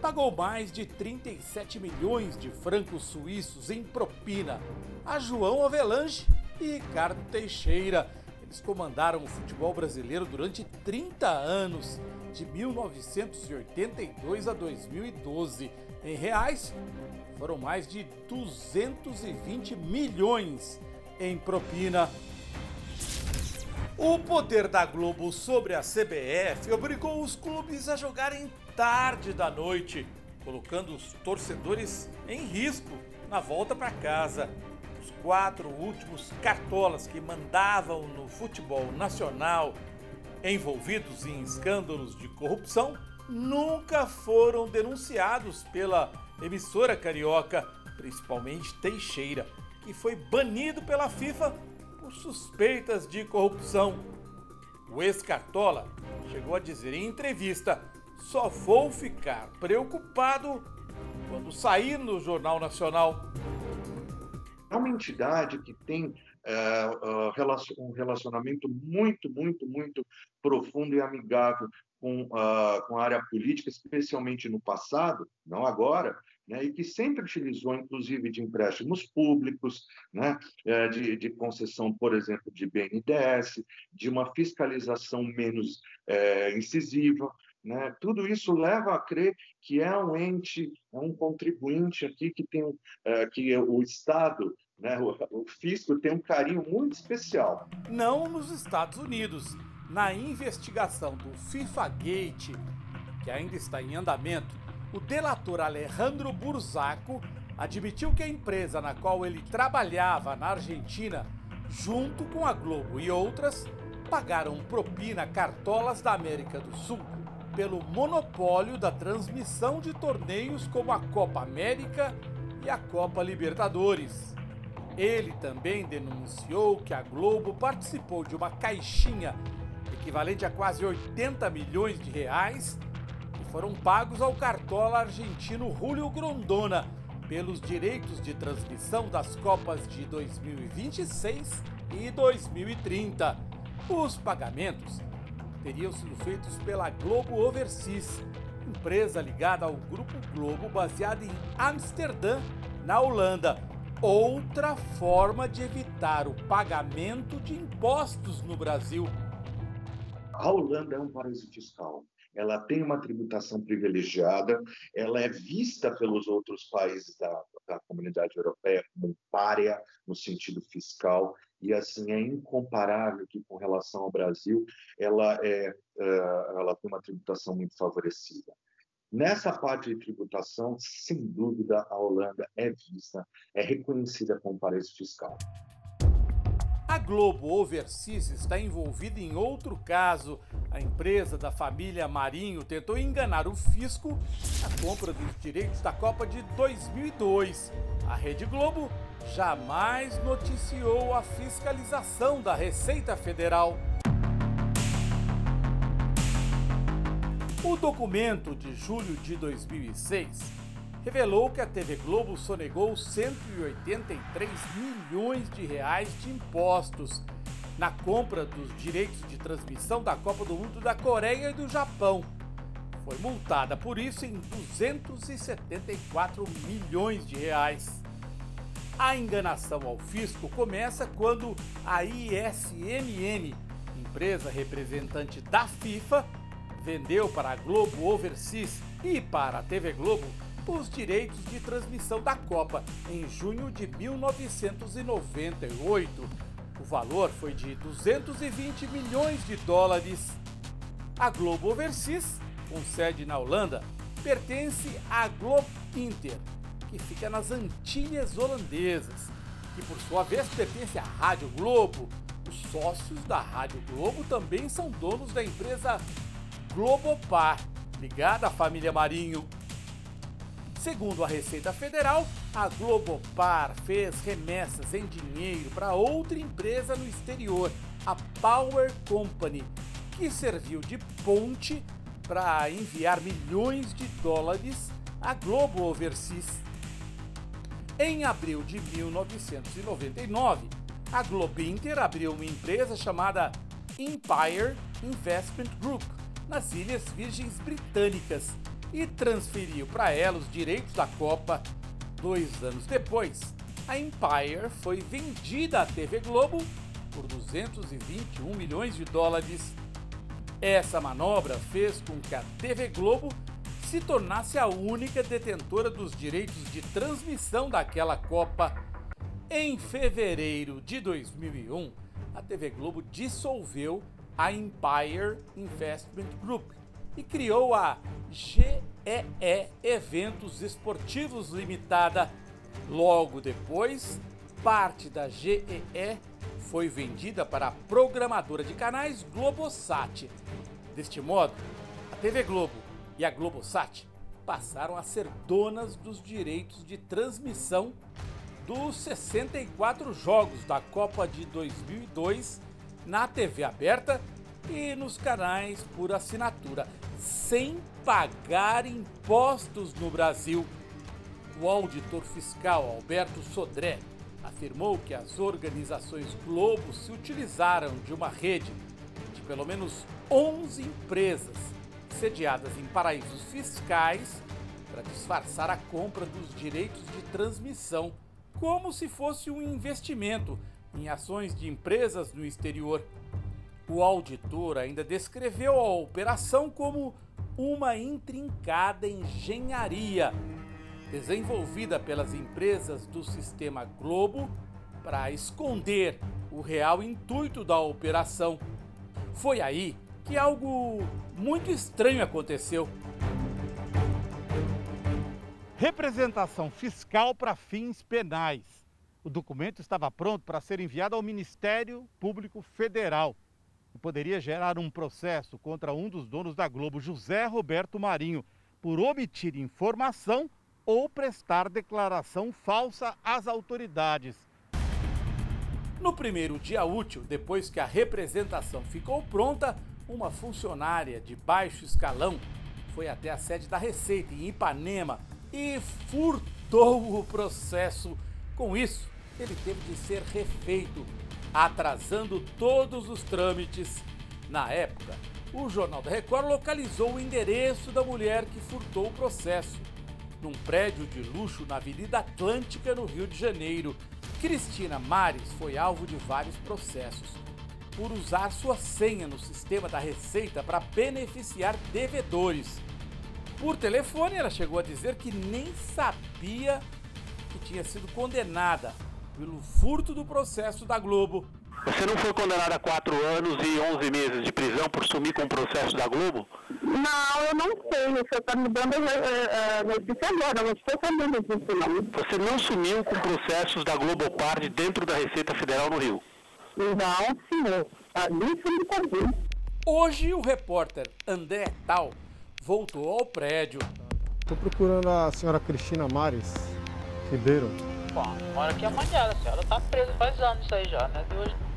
Speaker 54: pagou mais de 37 milhões de francos suíços em propina a João Avelange e Ricardo Teixeira. Eles comandaram o futebol brasileiro durante 30 anos, de 1982 a 2012. Em reais, foram mais de 220 milhões em propina. O poder da Globo sobre a CBF obrigou os clubes a jogarem tarde da noite, colocando os torcedores em risco na volta para casa. Os quatro últimos cartolas que mandavam no futebol nacional envolvidos em escândalos de corrupção nunca foram denunciados pela emissora carioca, principalmente Teixeira, que foi banido pela FIFA por suspeitas de corrupção. O ex-cartola chegou a dizer em entrevista: só vou ficar preocupado quando sair no Jornal Nacional.
Speaker 55: É uma entidade que tem é, um relacionamento muito, muito, muito profundo e amigável com, uh, com a área política, especialmente no passado, não agora, né, e que sempre utilizou, inclusive, de empréstimos públicos, né, é, de, de, concessão, por exemplo, de BNDES, de uma fiscalização menos é, incisiva. Né? Tudo isso leva a crer que é um ente, é um contribuinte aqui que tem é, que o Estado né, o, o fisco tem um carinho muito especial.
Speaker 54: Não nos Estados Unidos. Na investigação do FIFA Gate, que ainda está em andamento, o delator Alejandro Burzaco admitiu que a empresa na qual ele trabalhava na Argentina, junto com a Globo e outras, pagaram propina cartolas da América do Sul pelo monopólio da transmissão de torneios como a Copa América e a Copa Libertadores. Ele também denunciou que a Globo participou de uma caixinha equivalente a quase 80 milhões de reais que foram pagos ao cartola argentino Julio Grondona pelos direitos de transmissão das Copas de 2026 e 2030. Os pagamentos teriam sido feitos pela Globo Overseas, empresa ligada ao Grupo Globo baseada em Amsterdã, na Holanda outra forma de evitar o pagamento de impostos no Brasil.
Speaker 55: A Holanda é um paraíso fiscal. Ela tem uma tributação privilegiada, ela é vista pelos outros países da, da comunidade europeia como párea no sentido fiscal, e assim é incomparável que com relação ao Brasil ela é, é ela tem uma tributação muito favorecida. Nessa parte de tributação, sem dúvida, a Holanda é vista, é reconhecida como paraíso fiscal.
Speaker 54: A Globo Overseas está envolvida em outro caso. A empresa da família Marinho tentou enganar o fisco na compra dos direitos da Copa de 2002. A Rede Globo jamais noticiou a fiscalização da Receita Federal. O documento de julho de 2006 revelou que a TV Globo sonegou 183 milhões de reais de impostos na compra dos direitos de transmissão da Copa do Mundo da Coreia e do Japão. Foi multada por isso em 274 milhões de reais. A enganação ao fisco começa quando a ISMN, empresa representante da FIFA, vendeu para a Globo Overseas e para a TV Globo os direitos de transmissão da Copa em junho de 1998. O valor foi de 220 milhões de dólares. A Globo Overseas, com sede na Holanda, pertence à Globo Inter, que fica nas Antilhas Holandesas, que por sua vez pertence à Rádio Globo. Os sócios da Rádio Globo também são donos da empresa Globopar, ligada à família Marinho. Segundo a Receita Federal, a Globopar fez remessas em dinheiro para outra empresa no exterior, a Power Company, que serviu de ponte para enviar milhões de dólares à Globo Overseas. Em abril de 1999, a Globinter abriu uma empresa chamada Empire Investment Group, nas Ilhas Virgens Britânicas e transferiu para ela os direitos da Copa. Dois anos depois, a Empire foi vendida à TV Globo por 221 milhões de dólares. Essa manobra fez com que a TV Globo se tornasse a única detentora dos direitos de transmissão daquela Copa. Em fevereiro de 2001, a TV Globo dissolveu a Empire Investment Group e criou a GEE Eventos Esportivos Limitada, Logo depois, parte da GEE foi vendida para a programadora de canais Globosat. Deste modo, a TV Globo e a Globosat passaram a ser donas dos direitos de transmissão dos 64 jogos da Copa de 2002 na TV aberta e nos canais por assinatura, sem pagar impostos no Brasil. O auditor fiscal Alberto Sodré afirmou que as organizações Globo se utilizaram de uma rede de pelo menos 11 empresas sediadas em paraísos fiscais para disfarçar a compra dos direitos de transmissão, como se fosse um investimento em ações de empresas no exterior. O auditor ainda descreveu a operação como uma intrincada engenharia desenvolvida pelas empresas do sistema Globo para esconder o real intuito da operação. Foi aí que algo muito estranho aconteceu.
Speaker 56: Representação fiscal para fins penais. O documento estava pronto para ser enviado ao Ministério Público Federal e poderia gerar um processo contra um dos donos da Globo, José Roberto Marinho, por omitir informação ou prestar declaração falsa às autoridades.
Speaker 54: No primeiro dia útil, depois que a representação ficou pronta, uma funcionária de baixo escalão foi até a sede da Receita, em Ipanema, e furtou o processo. Com isso, ele teve de ser refeito, atrasando todos os trâmites. Na época, o Jornal da Record localizou o endereço da mulher que furtou o processo num prédio de luxo na Avenida Atlântica, no Rio de Janeiro. Cristina Mares foi alvo de vários processos por usar sua senha no sistema da Receita para beneficiar devedores. Por telefone, ela chegou a dizer que nem sabia que tinha sido condenada pelo furto do processo da Globo
Speaker 57: você não foi condenado a quatro anos e 11 meses de prisão por sumir com o processo da Globo?
Speaker 58: Não, eu não sei. Senhor está me dando a é, é, notícia agora. não estou sabendo disso,
Speaker 57: não. Você não sumiu com processos da Globopar de dentro da Receita Federal no Rio?
Speaker 58: Não, senhor. Ali foi me
Speaker 54: Hoje, o repórter André Tal voltou ao prédio.
Speaker 59: Estou procurando a senhora Cristina Mares Ribeiro.
Speaker 60: Bom, mora aqui amanhã, a senhora está presa faz anos isso aí já, né? De hoje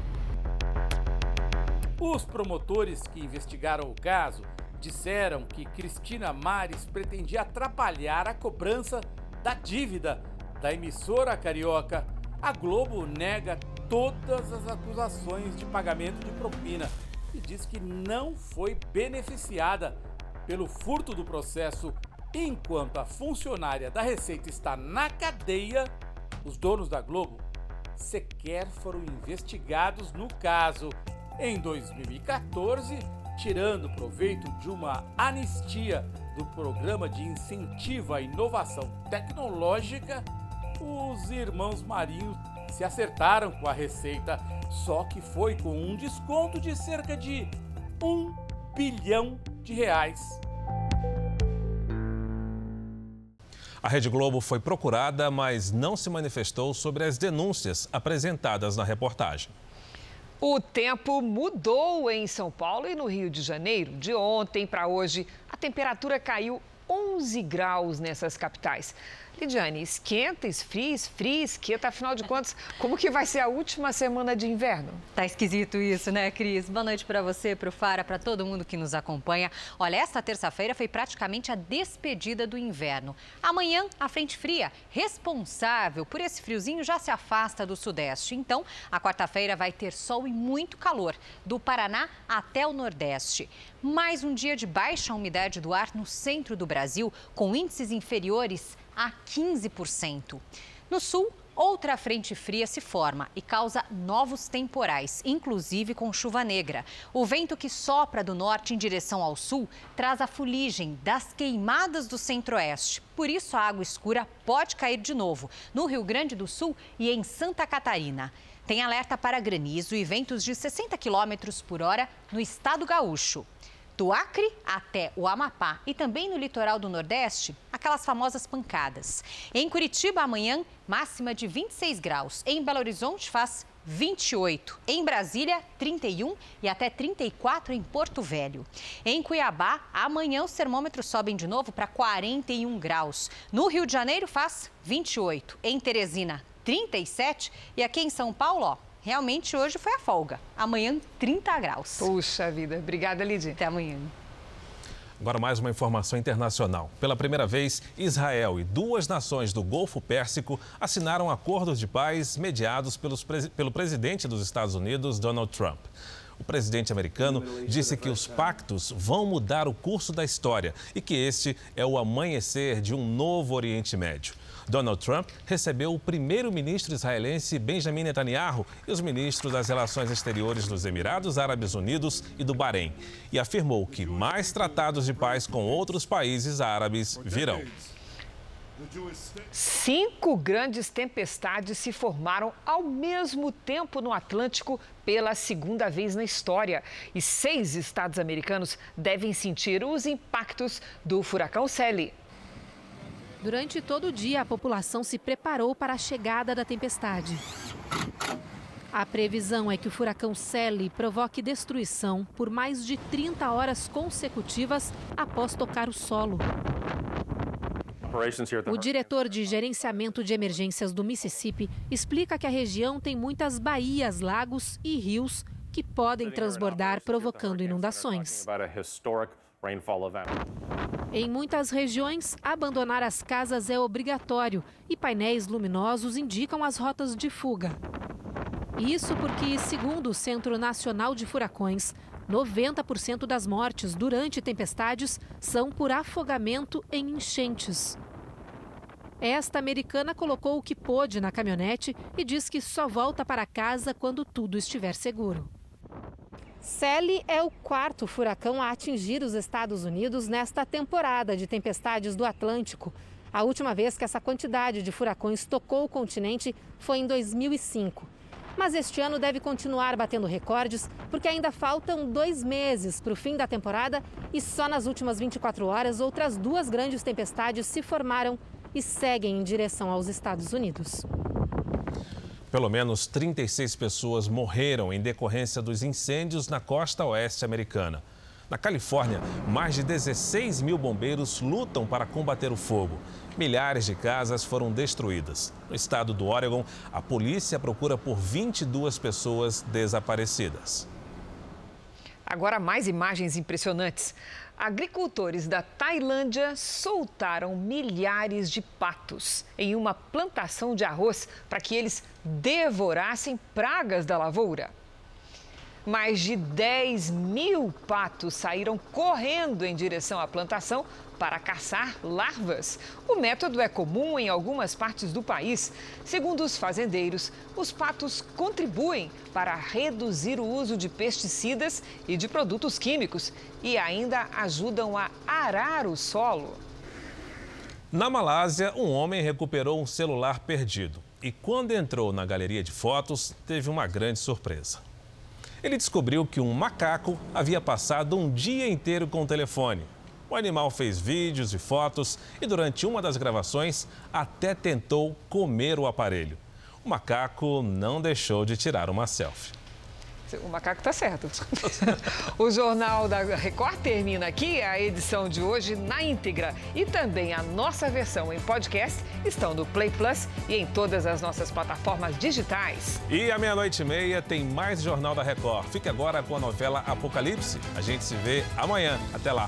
Speaker 54: os promotores que investigaram o caso disseram que Cristina Mares pretendia atrapalhar a cobrança da dívida da emissora carioca. A Globo nega todas as acusações de pagamento de propina e diz que não foi beneficiada pelo furto do processo. Enquanto a funcionária da Receita está na cadeia, os donos da Globo sequer foram investigados no caso. Em 2014, tirando proveito de uma anistia do Programa de Incentivo à Inovação Tecnológica, os irmãos Marinho se acertaram com a receita, só que foi com um desconto de cerca de um bilhão de reais.
Speaker 2: A Rede Globo foi procurada, mas não se manifestou sobre as denúncias apresentadas na reportagem.
Speaker 3: O tempo mudou em São Paulo e no Rio de Janeiro. De ontem para hoje, a temperatura caiu 11 graus nessas capitais. Lidiane, esquenta, esfria, esfria, esquenta, afinal de contas, como que vai ser a última semana de inverno?
Speaker 61: Tá esquisito isso, né, Cris? Boa noite para você, para o Fara, para todo mundo que nos acompanha. Olha, esta terça-feira foi praticamente a despedida do inverno. Amanhã, a frente fria, responsável por esse friozinho, já se afasta do sudeste. Então, a quarta-feira vai ter sol e muito calor, do Paraná até o Nordeste. Mais um dia de baixa umidade do ar no centro do Brasil, com índices inferiores a 15%. No sul, outra frente fria se forma e causa novos temporais, inclusive com chuva negra. O vento que sopra do norte em direção ao sul traz a fuligem das queimadas do centro-oeste. Por isso, a água escura pode cair de novo no Rio Grande do Sul e em Santa Catarina. Tem alerta para granizo e ventos de 60 km por hora no estado gaúcho. Do Acre até o Amapá e também no litoral do Nordeste, aquelas famosas pancadas. Em Curitiba, amanhã, máxima de 26 graus. Em Belo Horizonte, faz 28. Em Brasília, 31 e até 34 em Porto Velho. Em Cuiabá, amanhã os termômetros sobem de novo para 41 graus. No Rio de Janeiro, faz 28. Em Teresina, 37. E aqui em São Paulo, ó, realmente hoje foi a folga. Amanhã, 30 graus.
Speaker 3: Puxa vida. Obrigada, Lidia.
Speaker 61: Até amanhã.
Speaker 2: Agora mais uma informação internacional. Pela primeira vez, Israel e duas nações do Golfo Pérsico assinaram acordos de paz mediados pelos, pelo presidente dos Estados Unidos, Donald Trump. O presidente americano disse que os pactos vão mudar o curso da história e que este é o amanhecer de um novo Oriente Médio. Donald Trump recebeu o primeiro-ministro israelense Benjamin Netanyahu e os ministros das Relações Exteriores dos Emirados Árabes Unidos e do Bahrein e afirmou que mais tratados de paz com outros países árabes virão.
Speaker 3: Cinco grandes tempestades se formaram ao mesmo tempo no Atlântico pela segunda vez na história. E seis estados americanos devem sentir os impactos do furacão Sally.
Speaker 62: Durante todo o dia, a população se preparou para a chegada da tempestade. A previsão é que o furacão Sally provoque destruição por mais de 30 horas consecutivas após tocar o solo. O diretor de gerenciamento de emergências do Mississippi explica que a região tem muitas baías, lagos e rios que podem transbordar, provocando inundações. Em muitas regiões, abandonar as casas é obrigatório e painéis luminosos indicam as rotas de fuga. Isso porque, segundo o Centro Nacional de Furacões, 90% das mortes durante tempestades são por afogamento em enchentes. Esta americana colocou o que pôde na caminhonete e diz que só volta para casa quando tudo estiver seguro. Sally é o quarto furacão a atingir os Estados Unidos nesta temporada de tempestades do Atlântico. A última vez que essa quantidade de furacões tocou o continente foi em 2005. Mas este ano deve continuar batendo recordes, porque ainda faltam dois meses para o fim da temporada e só nas últimas 24 horas outras duas grandes tempestades se formaram e seguem em direção aos Estados Unidos.
Speaker 2: Pelo menos 36 pessoas morreram em decorrência dos incêndios na costa oeste americana. Na Califórnia, mais de 16 mil bombeiros lutam para combater o fogo. Milhares de casas foram destruídas. No estado do Oregon, a polícia procura por 22 pessoas desaparecidas.
Speaker 3: Agora, mais imagens impressionantes. Agricultores da Tailândia soltaram milhares de patos em uma plantação de arroz para que eles devorassem pragas da lavoura. Mais de 10 mil patos saíram correndo em direção à plantação para caçar larvas. O método é comum em algumas partes do país. Segundo os fazendeiros, os patos contribuem para reduzir o uso de pesticidas e de produtos químicos e ainda ajudam a arar o solo.
Speaker 2: Na Malásia, um homem recuperou um celular perdido e, quando entrou na galeria de fotos, teve uma grande surpresa ele descobriu que um macaco havia passado um dia inteiro com o telefone. O animal fez vídeos e fotos e, durante uma das gravações, até tentou comer o aparelho. O macaco não deixou de tirar uma selfie.
Speaker 3: O macaco está certo. o Jornal da Record termina aqui. A edição de hoje na íntegra e também a nossa versão em podcast estão no Play Plus e em todas as nossas plataformas digitais.
Speaker 2: E à meia-noite e meia tem mais Jornal da Record. Fique agora com a novela Apocalipse. A gente se vê amanhã. Até lá.